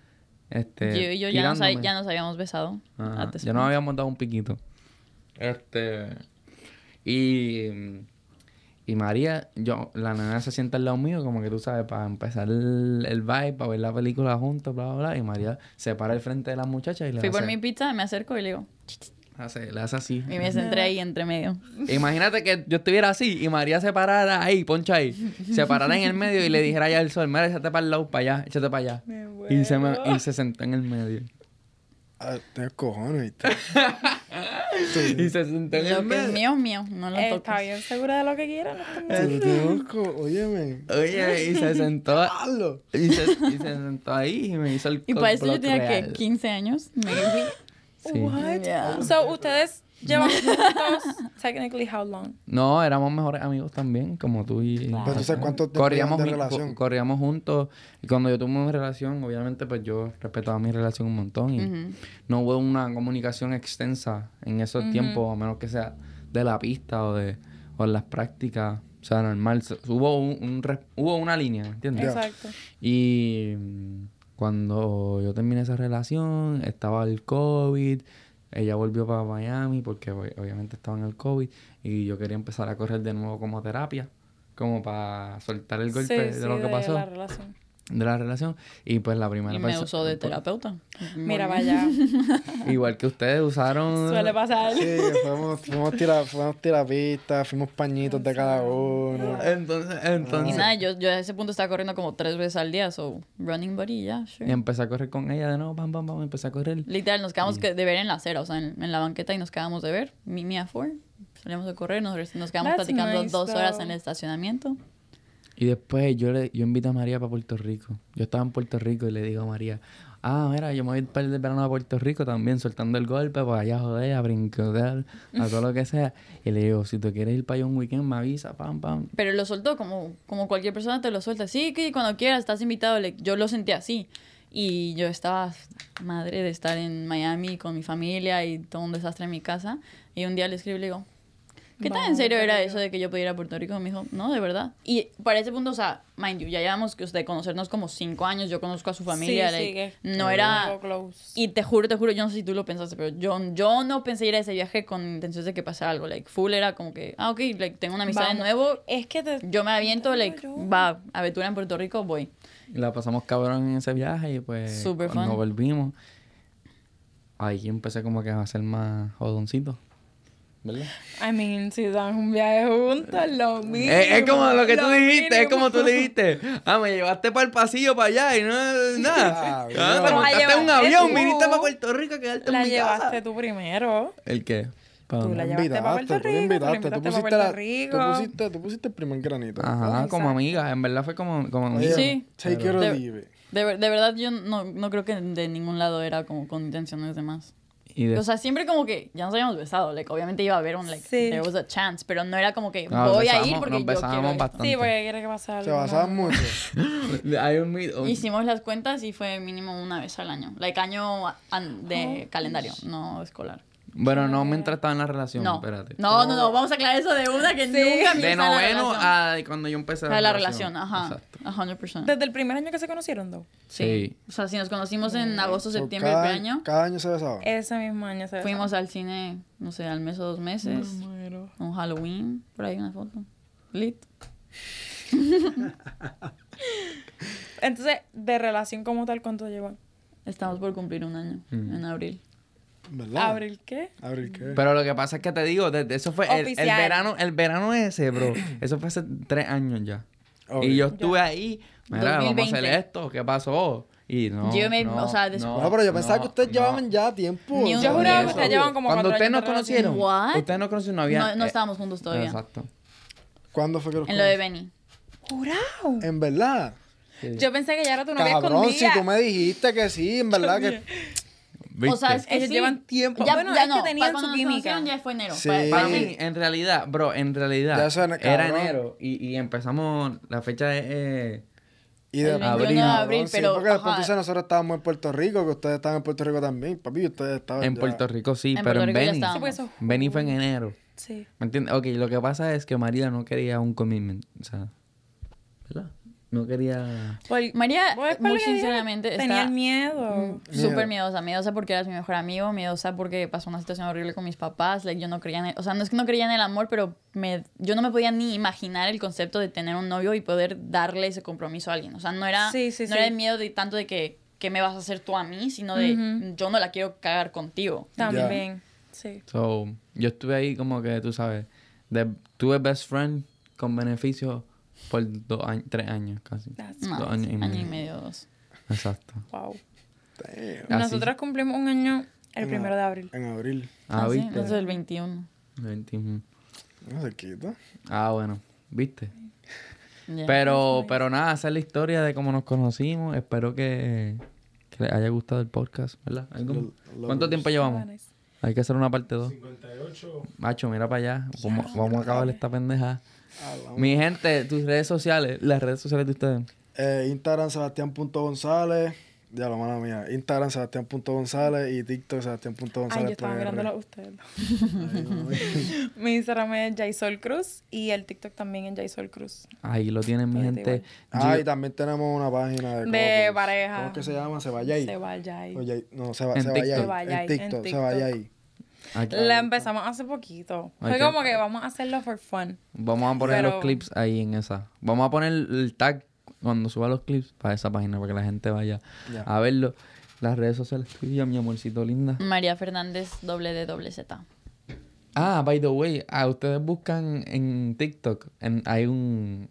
Este, Yo y yo ya nos, ya nos habíamos besado. Ajá, Ya nos habíamos dado un piquito. Este. Y. Y María, yo, la nena se sienta al lado mío, como que tú sabes, para empezar el, el vibe, para ver la película juntos, bla, bla, bla. Y María se para al frente de la muchacha y le Fui por mi pizza, me acerco y le digo, hace- le hace así. y me centré ahí entre medio. Imagínate que yo estuviera así y María se parara ahí, poncha ahí, se parara en el medio y le dijera allá al sol, mira, échate para el lado, para allá, échate para allá. Y se, me- y se sentó en el medio. Ah, tienes cojones, ¿viste? Y se sentó en el que es mío mío, no lo Está toques. bien segura de lo que quiera. no está Óyeme. Oye, y se sentó. Y se, y se sentó ahí y me hizo el Y para eso yo tenía que real. 15 años. maybe. Sí. What? Yeah. So, ustedes llevan juntos, technically, how long? No, éramos mejores amigos también, como tú y... Pero entonces, ¿cuánto tiempo corríamos, de relación? co- corríamos juntos. Y cuando yo tuve mi relación, obviamente, pues yo respetaba mi relación un montón. Y Ujú. no hubo una comunicación extensa en esos tiempos, a menos que sea de la pista o de o en las prácticas. O sea, normal. Hubo, un, un hubo una línea, ¿entiendes? Exacto. Y mm, cuando yo terminé esa relación, estaba el COVID. Ella volvió para Miami porque ob- obviamente estaba en el COVID. Y yo quería empezar a correr de nuevo como terapia. Como para soltar el golpe Sí, de lo que pasó la relación. De la relación. Y pues la primera Y me usó de pues, terapeuta. Mira, vaya. Igual que ustedes usaron. Suele pasar. Sí, fuimos, fuimos, tira, fuimos tirapistas, fuimos pañitos de cada uno. Entonces, Y entonces. nada, yo, yo a ese punto estaba corriendo como tres veces al día, so running buddy, ya, sure. Y empecé a correr con ella de nuevo, pam, pam, pam, empecé a correr. Literal, nos quedamos que- de ver en la acera, o sea, en, en la banqueta y nos quedamos de ver. Mi, mi four. Salíamos a correr, nos, nos quedamos That's platicando nice, dos horas though. en el estacionamiento. Y después yo le, yo invité a María para Puerto Rico. Yo estaba en Puerto Rico y le digo a María, ah, mira, yo me voy para el verano a Puerto Rico también, soltando el golpe, para allá joder, a brincar, a todo lo que sea. Y le digo, si tú quieres ir para allá un weekend, me avisa, pam, pam. Pero lo soltó como, como cualquier persona te lo suelta. Sí, que cuando quieras, estás invitado. like, yo lo sentí así. Y yo estaba madre de estar en Miami con mi familia y todo un desastre en mi casa. Y un día le escribo y le digo, ¿qué tan en serio era eso de que yo pudiera ir a Puerto Rico? Me dijo, no, de verdad. Y para ese punto, o sea, mind you, ya llevamos que de conocernos como cinco años. Yo conozco a su familia. Sí, sí, like, que- no era... Close. Y te juro, te juro, yo no sé si tú lo pensaste, pero yo, yo no pensé ir a ese viaje con intenciones de que pasara algo. Like, full era como que, ah, ok, like, tengo una amistad Vamos. de nuevo. Es que te... Yo me aviento, like, yo. va, aventura en Puerto Rico, voy. Y la pasamos cabrón en ese viaje y pues Super cuando fun. volvimos, ahí empecé como que a ser más jodoncito. ¿Verdad? I mean, si dan un viaje juntos, lo mismo. Es, es como lo que tú dijiste, es mínimo. como tú dijiste. Ah, me llevaste para el pasillo para allá y no nada. Ah, Ah, te no. La montaste en un llevaste avión, tú. viniste para Puerto Rico a quedarte La en mi llevaste casa. tú primero. ¿El qué? ¿Pa' Tú la llevaste para Puerto invitaste, tú Rico, invitaste, tú pusiste, para la- Puerto Rico. tú pusiste, tú pusiste el primer granito. Ajá, como Exacto. amiga. En verdad fue como, como Oye, amiga. Sí. Take it or De- leave it. De, ver- de verdad, yo no, no creo que de ningún lado era como con intenciones de más. Y de- O sea, siempre como que ya nos habíamos besado. Like, obviamente iba a haber un, like, Sí. there was a chance, pero no era como que No, voy a ir porque nos yo quiero esto. bastante. Sí, porque quiere que pase algo. Se basaban ¿no? mucho. Hay un mito. Hicimos las cuentas y fue mínimo una vez al año. Like, año an- de calendario, no escolar. Bueno, no mientras estaba en la relación, No. espérate. No, no, no, vamos a aclarar eso de una que nunca De la noveno relación. a cuando yo empecé A la relación, ajá. Exacto. A 100%. Desde el primer año que se conocieron, dos. Sí. O sea, si nos conocimos en agosto, septiembre del año, cada año se besaban. Ese mismo año se fuimos al cine, no sé, al mes o dos meses. Muero. Un Halloween, por ahí una foto. Lit. Entonces, de relación como tal, ¿cuánto llevan? Estamos por cumplir un año, Mm. en abril. ¿Verdad? ¿Abril qué? Abril qué. Pero lo que pasa es que te digo, desde eso fue el, el verano, el verano ese, bro. Eso fue hace tres años ya. Ok. Y yo estuve ahí, mira, vamos a 2020. hacer esto, ¿qué pasó? Y no. Yo me- no, o sea, des- No, pero yo pensaba no, que ustedes no. llevaban ya tiempo. Ni un- Yo juraba que ustedes llevaban como Cuando ustedes nos conocieron, What? ustedes nos conocieron, no había. No, no eh, estábamos juntos todavía. Exacto. ¿Cuándo fue que los En lo de? Benny. ¡Jurado! En verdad. Sí. Yo pensé que ya era tu novia Cabrón, si escondida. tú me dijiste que sí, en verdad que. ¿Viste? O sea, es que Ellos sí. llevan tiempo. Ya, Bueno, ya es no, que tenían su química. ya fue enero. Sí. Pa- Para para mí, en realidad, bro, en realidad, Ya suena, era enero y, y empezamos, la fecha es eh, Y de 21 de cabrón, abril, sí, pero, porque después entonces nosotros estábamos en Puerto Rico, que ustedes estaban en Puerto Rico también. Papi, ustedes estaban En ya- Puerto Rico sí, En pero Puerto en Beni. Sí, eso- Beni fue en enero. Sí. ¿Me entiendes? Ok, lo que pasa es que María no quería un commitment. O sea, ¿verdad? No quería... Por- María, muy sinceramente, tenía está el miedo. Miedo. súper miedosa. Miedosa porque eras mi mejor amigo, miedosa porque pasó una situación horrible con mis papás. Like, yo no creía en el, o sea, no es que no creía en el amor, pero me, yo no me podía ni imaginar el concepto de tener un novio y poder darle ese compromiso a alguien. O sea, no era, Sí, sí, no sí. era el miedo de tanto de que, que me vas a hacer tú a mí, sino de Ujú. yo no la quiero cagar contigo. También. Sí. So, yo estuve ahí como que, tú sabes, de, tuve best friend con beneficio por dos años, tres años casi. That's Dos años y año medio. y medio, dos. Exacto. Wow. Damn. Así. Nosotros cumplimos un año el En primero de abril. En abril. Ah, Ah, sí, ¿viste? entonces el 21. 21. No se quita. Ah, bueno, ¿viste? Pero, pero nada, esa es la historia de cómo nos conocimos. Espero que, que les haya gustado el podcast, ¿verdad? ¿Algo? Lo- lo- ¿Cuánto tiempo llevamos? Hay que hacer una parte 2. 58. Macho, mira para allá. Vamos, vamos a acabar esta pendeja. La- Mi gente, tus redes sociales, las redes sociales de ustedes. Eh, Instagram Sebastián.gonzález. Ya lo mala mía. Instagram Sebastián.gonzález y TikTok Ay, Sebastián.gonzález. yo estaba PR. mirándolo a ustedes. Ay, no, no. Mi Instagram es Jaisol Cruz y el TikTok también es Jaisol Cruz. Ahí lo tienen, mi Ahorita gente. Ah, Yo- y también tenemos una página de, De pareja. ¿Cómo es que se llama? Se vaya ahí. Se vaya ahí. No, se, va, En se vaya TikTok. ahí. Se vaya ahí, En TikTok, en se vaya ahí. Aquí- La empezamos hace poquito. Fue como que vamos a hacerlo for fun. Vamos a poner los clips ahí en esa. Vamos a poner el tag cuando suba los clips para esa página, para que la gente vaya Ya. a verlo. Las redes sociales tuyas, mi amorcito linda. María Fernández, doble de doble Z. Ah, by the way, ah, ustedes buscan en TikTok, en, hay un...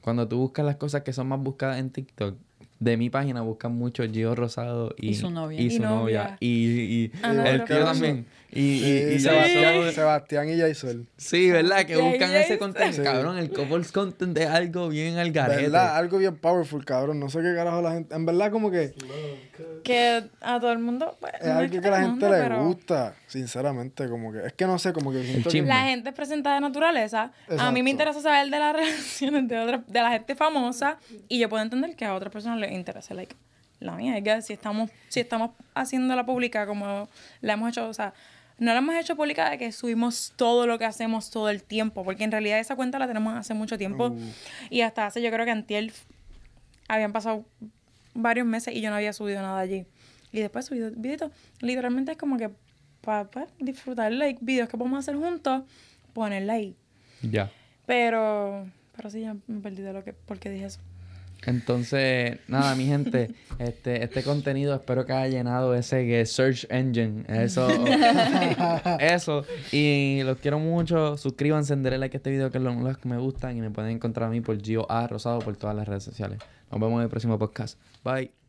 Cuando tú buscas las cosas que son más buscadas en TikTok, de mi página buscan mucho Gio Rosado y, Y su novia. Y Y su novia. novia. Y, y Ah, el tío también. Y, y, Sí, y Sebastián, Sebastián y Jaisol. Sí, ¿verdad? Que buscan ese contenido. Sí. Cabrón, el couples content es algo bien al garete. ¿Verdad? Algo bien powerful, cabrón. No sé qué carajo la gente... En verdad como que Que a todo el mundo. pues, es no algo que que la gente mundo, le pero gusta. Sinceramente, como que... Es que no sé, como que... siento que- chisme. La gente es presentada de naturaleza. A mí Exacto. me interesa saber de las relaciones de, otra, de la gente famosa y yo puedo entender que a otras personas les interesa. Like, la mía es que si estamos, si estamos haciendo la pública como la hemos hecho, o sea, no la hemos hecho pública de que subimos todo lo que hacemos todo el tiempo, porque en realidad esa cuenta la tenemos hace mucho tiempo Uh. y hasta hace yo creo que antier habían pasado varios meses y yo no había subido nada allí. Y después subí videos. Literalmente es como que para disfrutar like, videos que podemos hacer juntos, ponerla ahí. Ya. Pero, pero sí, ya me perdí de lo que, por qué dije eso. Entonces, nada, mi gente, este, este contenido espero que haya llenado ese que search engine. Eso. eso. Y los quiero mucho. Suscríbanse, denle like a este video que es lo los que me gustan. Y me pueden encontrar a mí por Gio A Rosado por todas las redes sociales. Nos vemos en el próximo podcast. Bye.